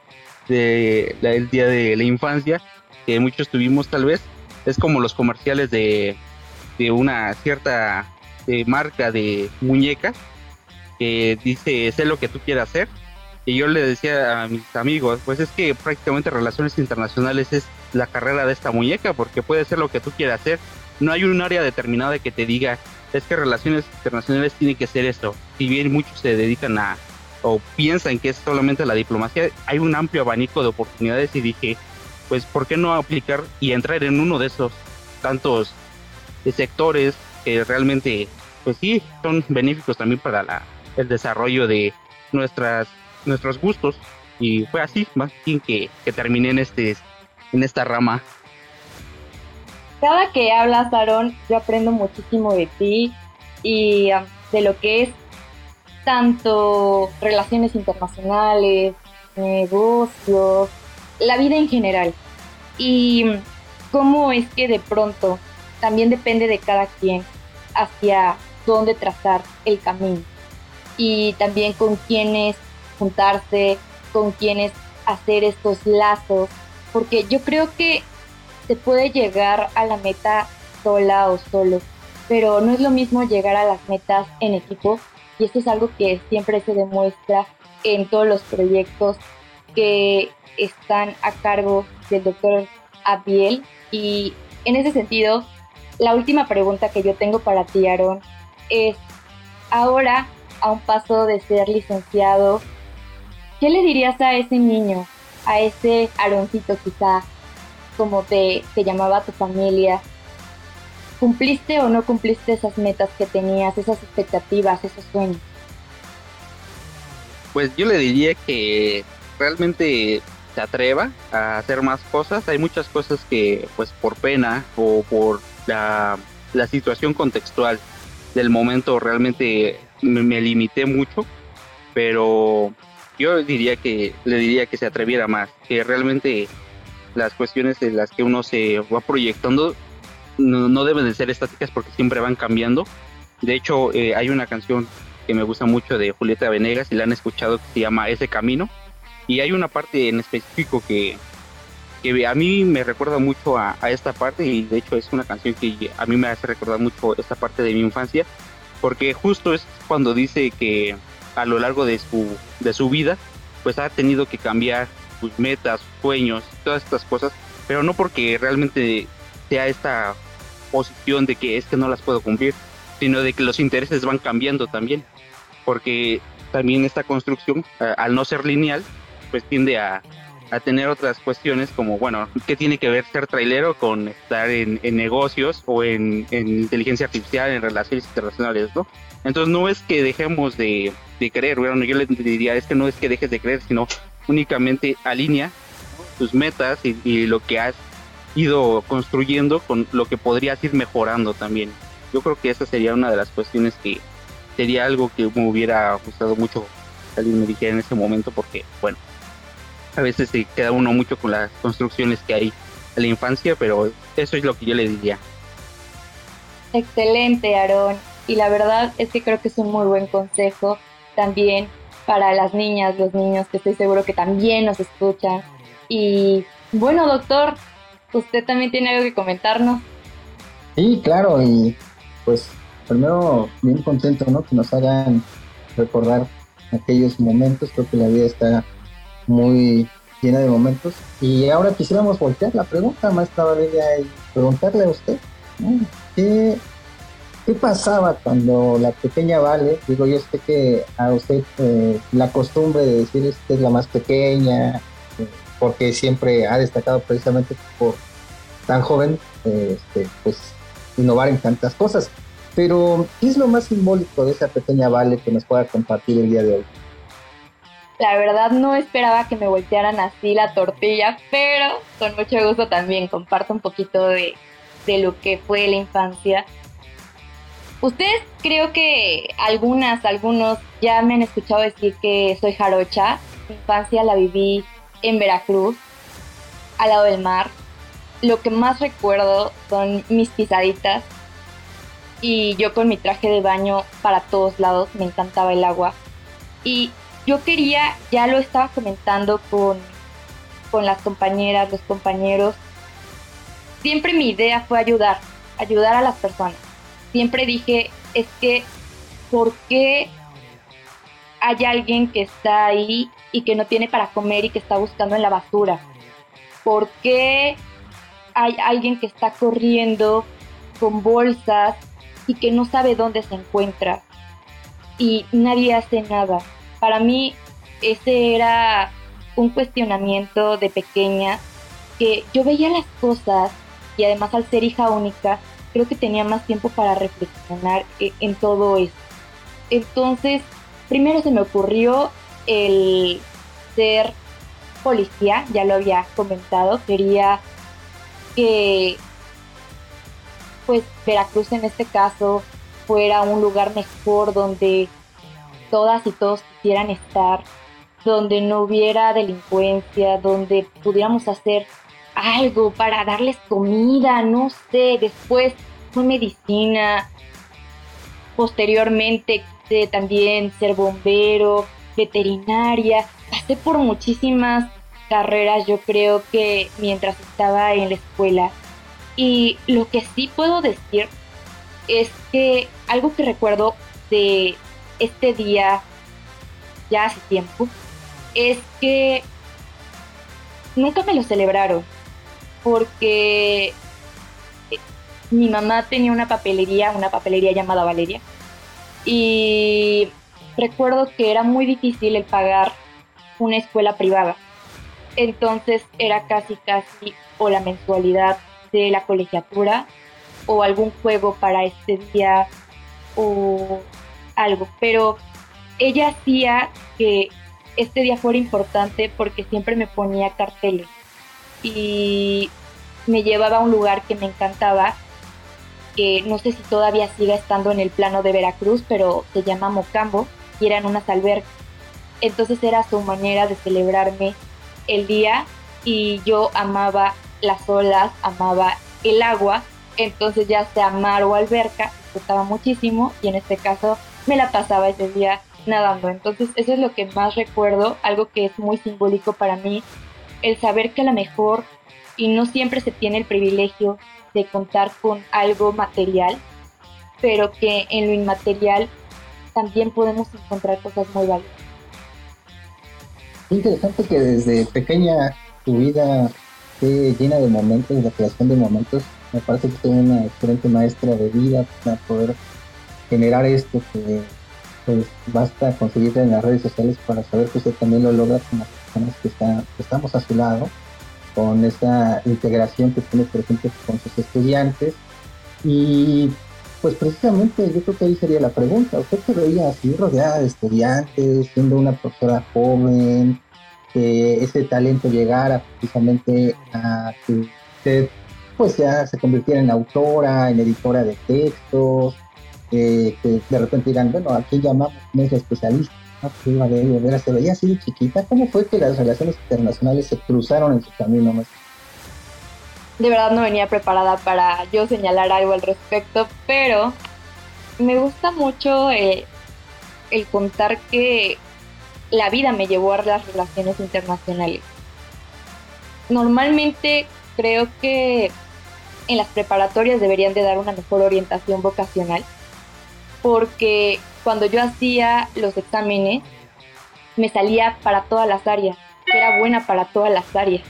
de el día de la infancia, que muchos tuvimos tal vez, es como los comerciales de, de una cierta eh, marca de muñecas que dice, sé lo que tú quieras hacer. Y yo le decía a mis amigos, pues es que prácticamente relaciones internacionales es la carrera de esta muñeca, porque puede ser lo que tú quieras hacer. No hay un área determinada que te diga, es que relaciones internacionales tiene que ser esto. Si bien muchos se dedican a o piensan que es solamente la diplomacia, hay un amplio abanico de oportunidades y dije, pues, ¿por qué no aplicar y entrar en uno de esos tantos sectores que realmente, pues sí, son benéficos también para la, el desarrollo de nuestras, nuestros gustos? Y fue así, más bien que, que terminé en este en esta rama. Cada que hablas, Aaron, yo aprendo muchísimo de ti y um, de lo que es tanto relaciones internacionales, negocios, la vida en general. Y cómo es que de pronto también depende de cada quien hacia dónde trazar el camino. Y también con quiénes juntarse, con quiénes hacer estos lazos porque yo creo que se puede llegar a la meta sola o solo, pero no es lo mismo llegar a las metas en equipo y esto es algo que siempre se demuestra en todos los proyectos que están a cargo del doctor Abiel. Y en ese sentido la última pregunta que yo tengo para ti Aaron es ahora a un paso de ser licenciado ¿qué le dirías a ese niño a ese Aroncito quizá, como te, te llamaba tu familia, ¿cumpliste o no cumpliste esas metas que tenías, esas expectativas, esos sueños? Pues yo le diría que realmente se atreva a hacer más cosas. Hay muchas cosas que pues por pena o por la, la situación contextual del momento realmente me limité mucho, pero yo diría que le diría que se atreviera más, que realmente las cuestiones en las que uno se va proyectando no, deben de ser estáticas porque siempre van cambiando. De hecho, eh, hay una canción que me gusta mucho de Julieta Venegas y la han escuchado que se llama Ese Camino. Y hay una parte en específico que, que a mí me recuerda mucho a, a, esta parte y de hecho es una canción que a mí me hace recordar mucho esta parte de mi infancia porque justo es cuando dice que a lo largo de su, de su vida, pues ha tenido que cambiar sus metas, sueños, todas estas cosas, pero no porque realmente sea esta posición de que es que no las puedo cumplir, sino de que los intereses van cambiando también, porque también esta construcción, al no ser lineal, pues tiende a, a tener otras cuestiones como, bueno, ¿qué tiene que ver ser trailero con estar en, en negocios o en, en, inteligencia artificial, en relaciones internacionales, ¿no? Entonces no es que dejemos de, de creer, bueno, yo le diría, es que no es que dejes de creer, sino únicamente alinea tus metas y, y, lo que has ido construyendo con lo que podrías ir mejorando también. Yo creo que esa sería una de las cuestiones que sería algo que me hubiera gustado mucho que alguien me dijera en ese momento porque, bueno, a veces se queda uno mucho con las construcciones que hay en la infancia, pero eso es lo que yo le diría. Excelente, Aarón. Y la verdad es que creo que es un muy buen consejo también para las niñas, los niños, que estoy seguro que también nos escuchan. Y bueno, doctor, usted también tiene algo que comentarnos. Sí, claro, y pues primero bien contento, ¿no? Que nos hagan recordar aquellos momentos, creo que la vida está muy llena de momentos. Y ahora quisiéramos voltear la pregunta, maestra Valeria, y preguntarle a usted, ¿qué, ¿qué, pasaba cuando la pequeña Vale, digo yo sé que a usted eh, la costumbre de decir que es la más pequeña, porque siempre ha destacado precisamente por tan joven, este, pues innovar en tantas cosas. Pero, ¿qué es lo más simbólico de esa pequeña Vale que nos pueda compartir el día de hoy? La verdad no esperaba que me voltearan así la tortilla, pero con mucho gusto también comparto un poquito de, de lo que fue la infancia. Ustedes creo que algunas, algunos ya me han escuchado decir que soy jarocha. Mi infancia la viví en Veracruz, al lado del mar. Lo que más recuerdo son mis pisaditas y yo con mi traje de baño para todos lados, me encantaba el agua. Y yo quería, ya lo estaba comentando con, con las compañeras, los compañeros, siempre mi idea fue ayudar, ayudar a las personas. Siempre dije, es que, ¿por qué hay alguien que está ahí y que no tiene para comer y que está buscando en la basura? ¿Por qué hay alguien que está corriendo con bolsas y que no sabe dónde se encuentra? Y nadie hace nada para mí ese era un cuestionamiento de pequeña que yo veía las cosas y además al ser hija única creo que tenía más tiempo para reflexionar e, en todo eso. Entonces, primero se me ocurrió el ser policía, ya lo había comentado, quería que pues Veracruz en este caso fuera un lugar mejor donde todas y todos quisieran estar, donde no hubiera delincuencia, donde pudiéramos hacer algo para darles comida, no sé, después fue medicina, posteriormente también ser bombero, veterinaria, pasé por muchísimas carreras yo creo que mientras estaba en la escuela. Y lo que sí puedo decir es que algo que recuerdo de este día, ya hace tiempo, es que nunca me lo celebraron, porque eh, mi mamá tenía una papelería, una papelería llamada Valeria, y recuerdo que era muy difícil el pagar una escuela privada. Entonces era casi casi o la mensualidad de la colegiatura o algún juego para este día o algo, pero ella hacía que este día fuera importante porque siempre me ponía carteles y me llevaba a un lugar que me encantaba, que no sé si todavía siga estando en el plano de Veracruz, pero se llama Mocambo y eran unas albercas. Entonces era su manera de celebrarme el día y yo amaba las olas, amaba el agua, entonces ya sea mar o alberca, disfrutaba muchísimo y en este caso me la pasaba ese día nadando. Entonces eso es lo que más recuerdo, algo que es muy simbólico para mí, el saber que a lo mejor, y no siempre se tiene el privilegio de contar con algo material, pero que en lo inmaterial también podemos encontrar cosas muy valiosas. Interesante que desde pequeña tu vida esté llena de momentos, de creación de momentos. Me parece que es una excelente maestra de vida para poder generar esto que pues basta conseguir en las redes sociales para saber que usted también lo logra con las personas que, estamos a su lado, con esa integración que tiene, por ejemplo, con sus estudiantes. Y pues precisamente yo creo que ahí sería la pregunta. ¿Usted se veía así rodeada de estudiantes, siendo una profesora joven, que ese talento llegara precisamente a que usted pues ya se convirtiera en autora, en editora de textos, que de repente digan, bueno, aquí llamamos a un especialista, ¿no? Pues, Valeria se veía así de chiquita. ¿Cómo fue que las relaciones internacionales se cruzaron en su camino? De verdad no venía preparada para yo señalar algo al respecto, pero me gusta mucho eh, el contar que la vida me llevó a las relaciones internacionales. Normalmente creo que en las preparatorias deberían de dar una mejor orientación vocacional porque cuando yo hacía los exámenes me salía para todas las áreas, era buena para todas las áreas.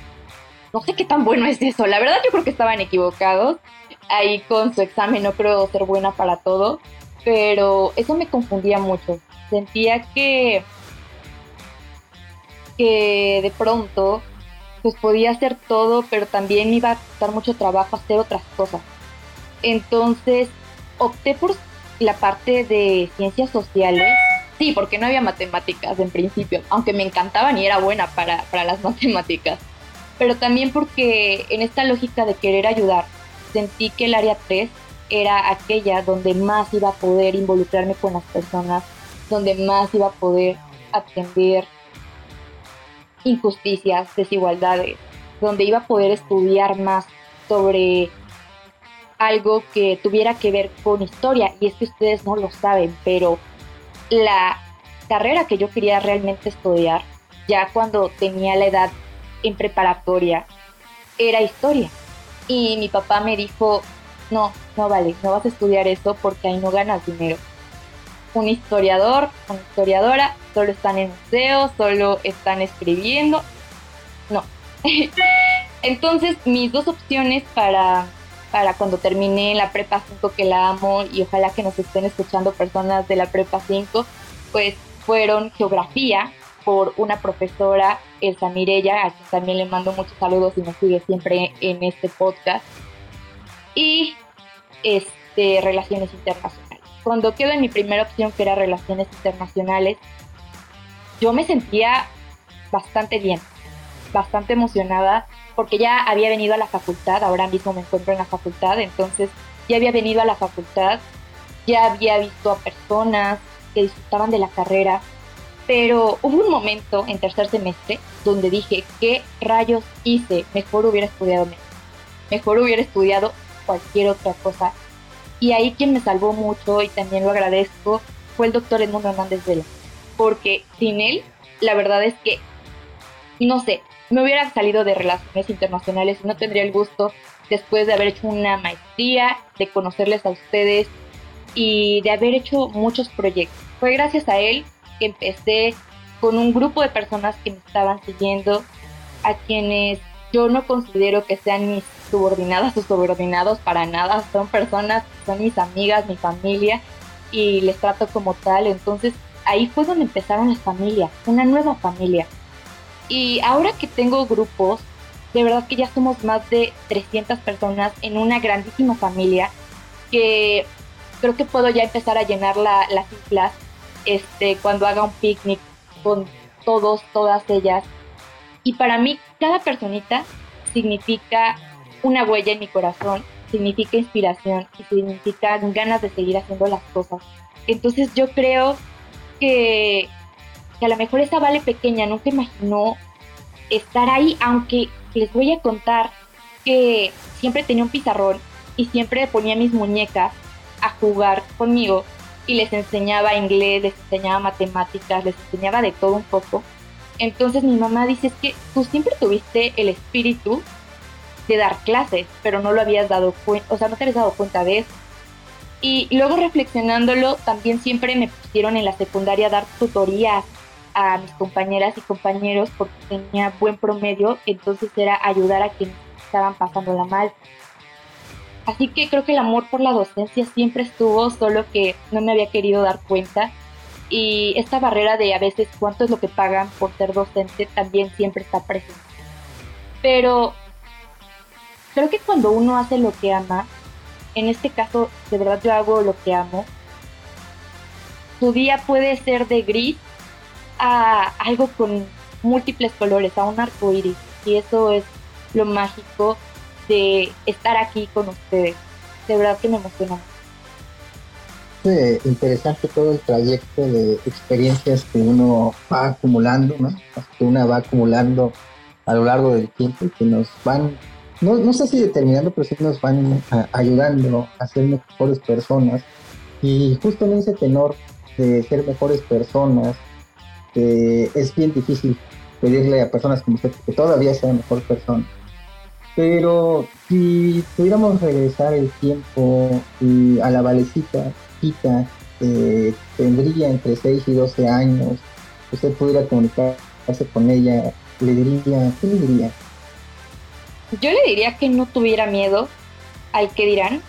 No sé qué tan bueno es eso, la verdad yo creo que estaban equivocados. Ahí con su examen no creo ser buena para todo, pero eso me confundía mucho. Sentía que que de pronto pues podía hacer todo, pero también iba a costar mucho trabajo hacer otras cosas. Entonces opté por la parte de ciencias sociales. Sí, porque no había matemáticas en principio, aunque me encantaban y era buena para, para las matemáticas. Pero también porque en esta lógica de querer ayudar, sentí que el área 3 era aquella donde más iba a poder involucrarme con las personas, donde más iba a poder atender injusticias, desigualdades, donde iba a poder estudiar más sobre algo que tuviera que ver con historia. Y es que ustedes no lo saben, pero la carrera que yo quería realmente estudiar, ya cuando tenía la edad en preparatoria, era historia. Y mi papá me dijo, no, no vale, no vas a estudiar eso porque ahí no ganas dinero. Un historiador, una historiadora, solo están en museos, solo están escribiendo. No. Entonces, mis dos opciones para, para cuando terminé la prepa 5 que la amo y ojalá que nos estén escuchando personas de la prepa 5, pues fueron geografía por una profesora, Elsa Mirella, a quien también le mando muchos saludos y me sigue siempre en este podcast. Y este, relaciones internacionales. Cuando quedo en mi primera opción, que era relaciones internacionales, yo me sentía bastante bien, bastante emocionada, porque ya había venido a la facultad, ahora mismo me encuentro en la facultad, entonces ya había venido a la facultad, ya había visto a personas que disfrutaban de la carrera, pero hubo un momento en tercer semestre donde dije, ¿qué rayos hice? Mejor hubiera estudiado Mejor hubiera estudiado cualquier otra cosa. Y ahí quien me salvó mucho y también lo agradezco fue el doctor Edmundo Hernández Vela. Porque sin él, la verdad es que, no sé, me hubiera salido de relaciones internacionales y no tendría el gusto después de haber hecho una maestría, de conocerles a ustedes y de haber hecho muchos proyectos. Fue gracias a él que empecé con un grupo de personas que me estaban siguiendo, a quienes yo no considero que sean mis subordinadas o subordinados para nada, son personas, son mis amigas, mi familia y les trato como tal, entonces ahí fue donde empezaron las familias, una nueva familia. Y ahora que tengo grupos, de verdad que ya somos más de 300 personas en una grandísima familia que creo que puedo ya empezar a llenar la, las islas este, cuando haga un picnic con todos, todas ellas y para mí, cada personita significa una huella en mi corazón, significa inspiración y significa ganas de seguir haciendo las cosas. Entonces yo creo que, a lo mejor esa Vale pequeña nunca imaginó estar ahí, aunque les voy a contar que siempre tenía un pizarrón y siempre ponía mis muñecas a jugar conmigo y les enseñaba inglés, les enseñaba matemáticas, les enseñaba de todo un poco. Entonces mi mamá dice, es que tú siempre tuviste el espíritu de dar clases, pero no lo habías dado cuenta, o sea, no te habías dado cuenta de eso. Y luego reflexionándolo, también siempre me pusieron en la secundaria a dar tutorías a mis compañeras y compañeros porque tenía buen promedio, entonces era ayudar a quienes estaban pasándola mal. Así que creo que el amor por la docencia siempre estuvo, solo que no me había querido dar cuenta y esta barrera de a veces cuánto es lo que pagan por ser docente también siempre está presente. Pero creo que cuando uno hace lo que ama, en este caso de verdad yo hago lo que amo, su día puede ser de gris a algo con múltiples colores, a un arco iris. Y eso es lo mágico de estar aquí con ustedes. De verdad que me emociona interesante todo el trayecto de experiencias que uno va acumulando, ¿no? Que uno va acumulando a lo largo del tiempo y que nos van, no, no sé si determinando, pero sí nos van ayudando a ser mejores personas. Y justo en ese tenor de ser mejores personas, es bien difícil pedirle a personas como usted que todavía sea mejor persona. Pero si pudiéramos regresar el tiempo y a la valecita eh, tendría entre 6 y 12 años, usted pudiera comunicarse con ella, le diría, ¿qué le diría? Yo le diría que no tuviera miedo al que dirán,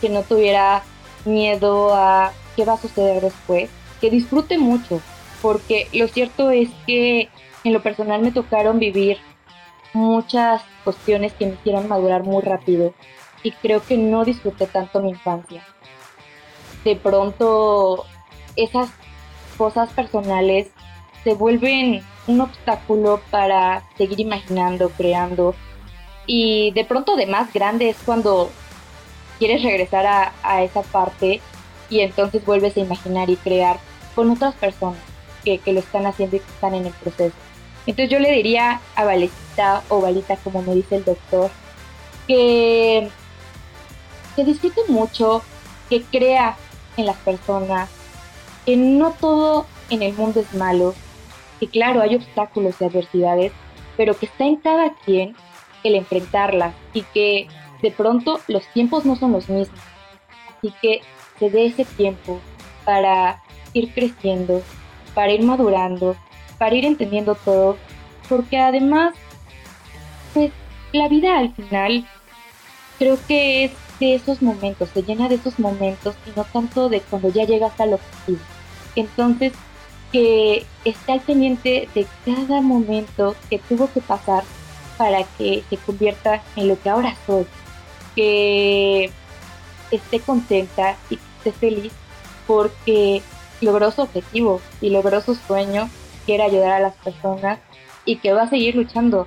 que no tuviera miedo a qué va a suceder después, que disfrute mucho, porque lo cierto es que en lo personal me tocaron vivir muchas cuestiones que me hicieron madurar muy rápido y creo que no disfruté tanto mi infancia. De pronto esas cosas personales se vuelven un obstáculo para seguir imaginando, creando. Y de pronto de más grande es cuando quieres regresar a, esa parte y entonces vuelves a imaginar y crear con otras personas que, que, lo están haciendo y que están en el proceso. Entonces yo le diría a Valecita o Valita, como me dice el doctor, que, que disfrute mucho, que crea en las personas, que no todo en el mundo es malo, que claro, hay obstáculos y adversidades, pero que está en cada quien el enfrentarlas y que de pronto los tiempos no son los mismos. Así que se dé ese tiempo para ir creciendo, para ir madurando, para ir entendiendo todo, porque además, pues la vida al final creo que es de esos momentos, se llena de esos momentos y no tanto de cuando ya llegas al objetivo. Entonces, que esté al pendiente de cada momento que tuvo que pasar para que se convierta en lo que ahora soy. Que esté contenta y que esté feliz porque logró su objetivo y logró su sueño, quiere ayudar a las personas y que va a seguir luchando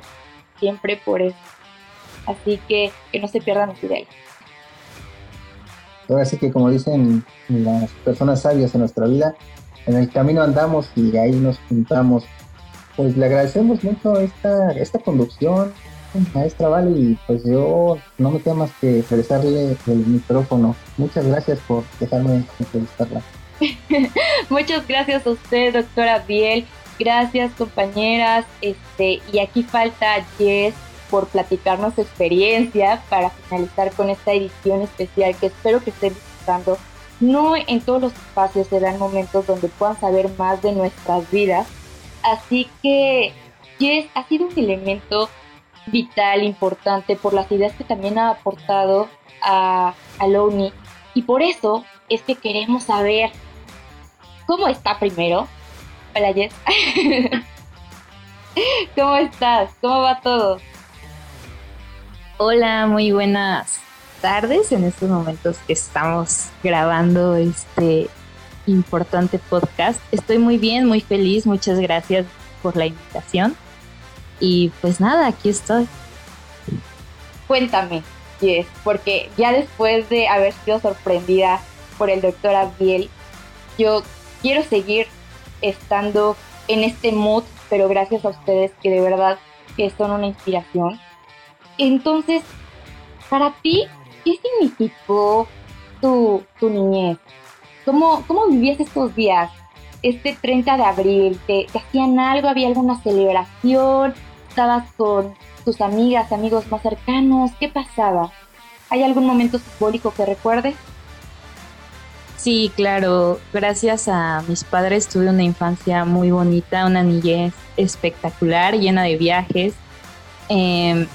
siempre por eso. Así que que no se pierdan su ideas. Ahora sí que como dicen las personas sabias en nuestra vida, en el camino andamos y ahí nos juntamos. Pues le agradecemos mucho esta, esta conducción, maestra Vale, y pues yo no me queda más que regresarle el micrófono. Muchas gracias por dejarme entrevistarla. Muchas gracias a usted, doctora Biel. Gracias, compañeras. Este, y aquí falta Jess por platicarnos su experiencia para finalizar con esta edición especial que espero que estén disfrutando no en todos los espacios se dan momentos donde puedan saber más de nuestras vidas. Así que Jess ha sido un elemento vital, importante, por las ideas que también ha aportado a, a Loni. Y por eso es que queremos saber cómo está primero. Hola Jess. ¿Cómo estás? ¿Cómo va todo? Hola, muy buenas tardes en estos momentos que estamos grabando este importante podcast. Estoy muy bien, muy feliz, muchas gracias por la invitación. Y pues nada, aquí estoy. Cuéntame, Yes, porque ya después de haber sido sorprendida por el doctor Abiel, yo quiero seguir estando en este mood, pero gracias a ustedes que de verdad que son una inspiración. Entonces, para ti, ¿qué significó tu, tu niñez? ¿Cómo, ¿Cómo vivías estos días? Este 30 de abril, ¿te, hacían algo? ¿Había alguna celebración? ¿Estabas con tus amigas, amigos más cercanos? ¿Qué pasaba? ¿Hay algún momento simbólico que recuerdes? Sí, claro. Gracias a mis padres tuve una infancia muy bonita, una niñez espectacular, llena de viajes. Em,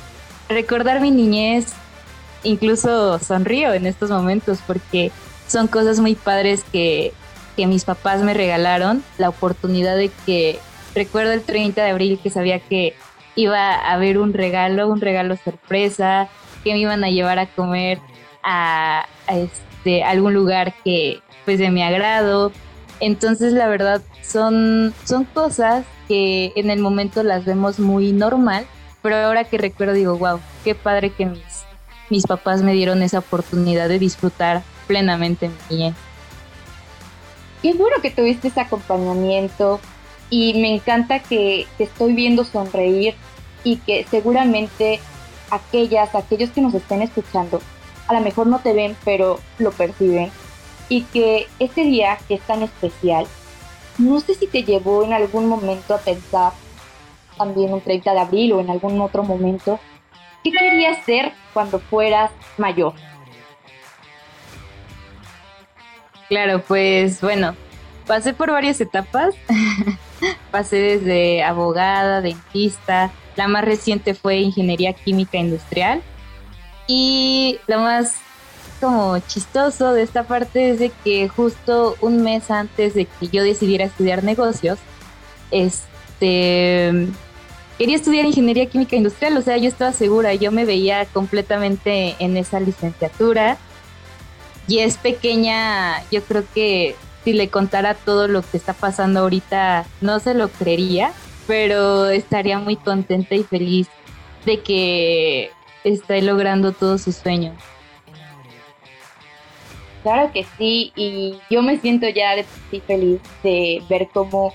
recordar mi niñez incluso sonrío en estos momentos porque son cosas muy padres que, mis papás me regalaron, la oportunidad de que recuerdo el 30 de abril que sabía que iba a haber un regalo, un regalo sorpresa, que me iban a llevar a comer a, este, algún lugar que pues de mi agrado. Entonces la verdad son, son cosas que en el momento las vemos muy normal, pero ahora que recuerdo digo, wow, qué padre que mis mis papás me dieron esa oportunidad de disfrutar plenamente mi niñez. Qué bueno que tuviste ese acompañamiento y me encanta que te estoy viendo sonreír y que seguramente aquellas, aquellos que nos estén escuchando, a lo mejor no te ven, pero lo perciben. Y que este día que es tan especial, no sé si te llevó en algún momento a pensar, también un 30 de abril o en algún otro momento, ¿Qué querías ser cuando fueras mayor? Claro, pues bueno, pasé por varias etapas. pasé desde abogada, dentista, la más reciente fue ingeniería química industrial. Y lo más como chistoso de esta parte es de que justo un mes antes de que yo decidiera estudiar negocios, este quería estudiar ingeniería química industrial, o sea, yo estaba segura, yo me veía completamente en esa licenciatura. Y es pequeña, yo creo que si le contara todo lo que está pasando ahorita, no se lo creería, pero estaría muy contenta y feliz de que esté logrando todos sus sueños. Claro que sí, y yo me siento ya de feliz de ver cómo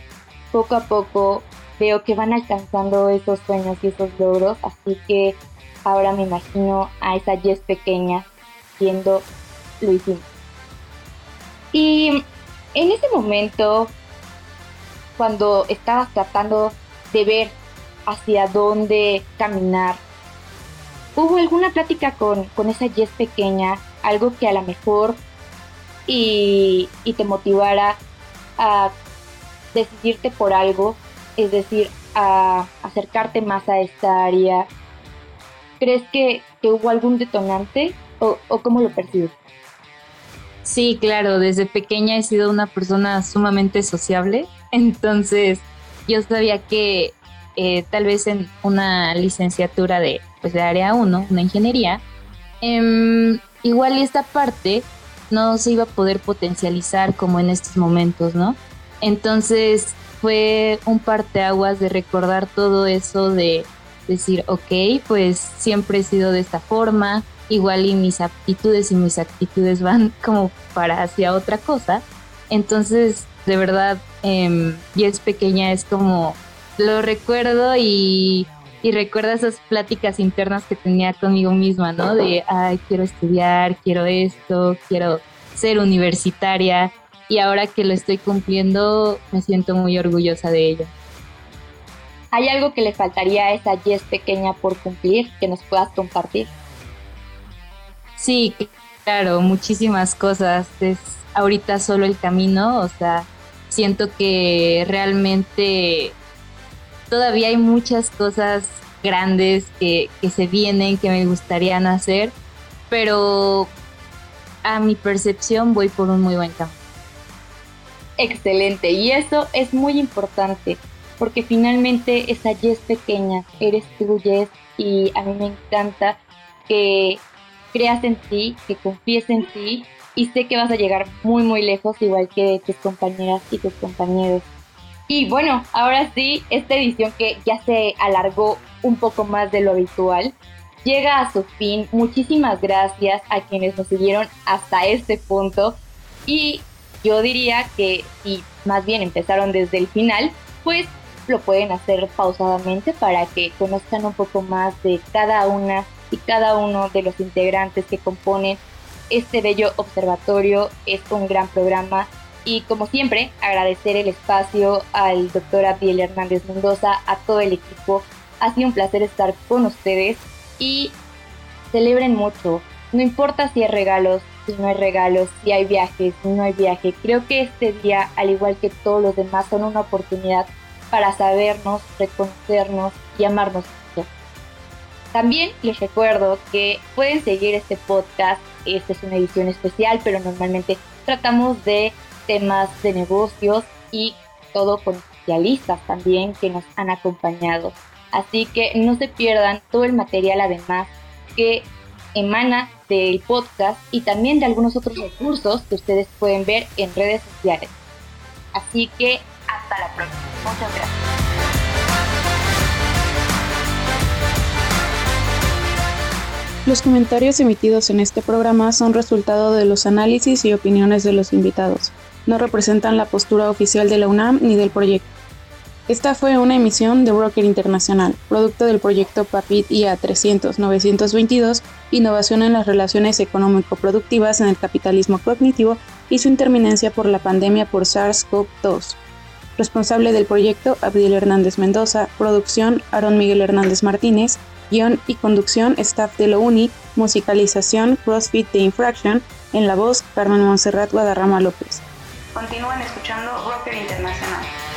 poco a poco veo que van alcanzando esos sueños y esos logros, así que ahora me imagino a esa Jess pequeña siendo Luisín. Y en ese momento, cuando estabas tratando de ver hacia dónde caminar, ¿hubo alguna plática con, con esa Jess pequeña? Algo que a lo mejor y, y te motivara a decidirte por algo es decir, a acercarte más a esta área? ¿Crees que, hubo algún detonante o, cómo lo percibes? Sí, claro, desde pequeña he sido una persona sumamente sociable, entonces yo sabía que eh, tal vez en una licenciatura de, pues, de área 1, una ingeniería, em, igual esta parte no se iba a poder potencializar como en estos momentos, ¿no? Entonces fue un parteaguas de recordar todo eso de decir, ok, pues siempre he sido de esta forma, igual y mis aptitudes y mis actitudes van como para hacia otra cosa. Entonces, de verdad, eh, y es pequeña, es como, lo recuerdo y, y recuerdo esas pláticas internas que tenía conmigo misma, ¿no? De, ay, quiero estudiar, quiero esto, quiero ser universitaria y ahora que lo estoy cumpliendo me siento muy orgullosa de ello. ¿Hay algo que le faltaría a esa Jess pequeña por cumplir que nos puedas compartir? Sí, claro, muchísimas cosas. Es ahorita solo el camino, o sea, siento que realmente todavía hay muchas cosas grandes que, que se vienen, que me gustaría hacer, pero a mi percepción voy por un muy buen camino excelente y eso es muy importante porque finalmente esa Jess pequeña eres tú Jess y a mí me encanta que creas en ti, que confíes en ti y sé que vas a llegar muy muy lejos igual que tus compañeras y tus compañeros. Y bueno, ahora sí, esta edición que ya se alargó un poco más de lo habitual, llega a su fin. Muchísimas gracias a quienes nos siguieron hasta este punto. Y yo diría que si más bien empezaron desde el final, pues lo pueden hacer pausadamente para que conozcan un poco más de cada una y cada uno de los integrantes que componen este bello observatorio. Es un gran programa y como siempre agradecer el espacio al doctor Abdiel Hernández Mendoza, a todo el equipo. Ha sido un placer estar con ustedes y celebren mucho. No importa si hay regalos, si no hay regalos, si hay viajes, si no hay viaje. Creo que este día, al igual que todos los demás, son una oportunidad para sabernos, reconocernos y amarnos. También les recuerdo que pueden seguir este podcast. Esta es una edición especial, pero normalmente tratamos de temas de negocios y todo con especialistas también que nos han acompañado. Así que no se pierdan todo el material además que emana del podcast y también de algunos otros recursos que ustedes pueden ver en redes sociales. Así que hasta la próxima. Muchas gracias. Los comentarios emitidos en este programa son resultado de los análisis y opiniones de los invitados. No representan la postura oficial de la UNAM ni del proyecto. Esta fue una emisión de Broker Internacional, producto del proyecto PAPIT IA 300-922, Innovación en las Relaciones Económico-Productivas en el Capitalismo Cognitivo y su interminencia por la pandemia por SARS-CoV-2. Responsable del proyecto, Abdiel Hernández Mendoza, producción, Aaron Miguel Hernández Martínez, guion y conducción, staff de la UNI, musicalización, CrossFit de Infraction, en la voz, Carmen Monserrat Guadarrama López. Continúan escuchando Broker Internacional.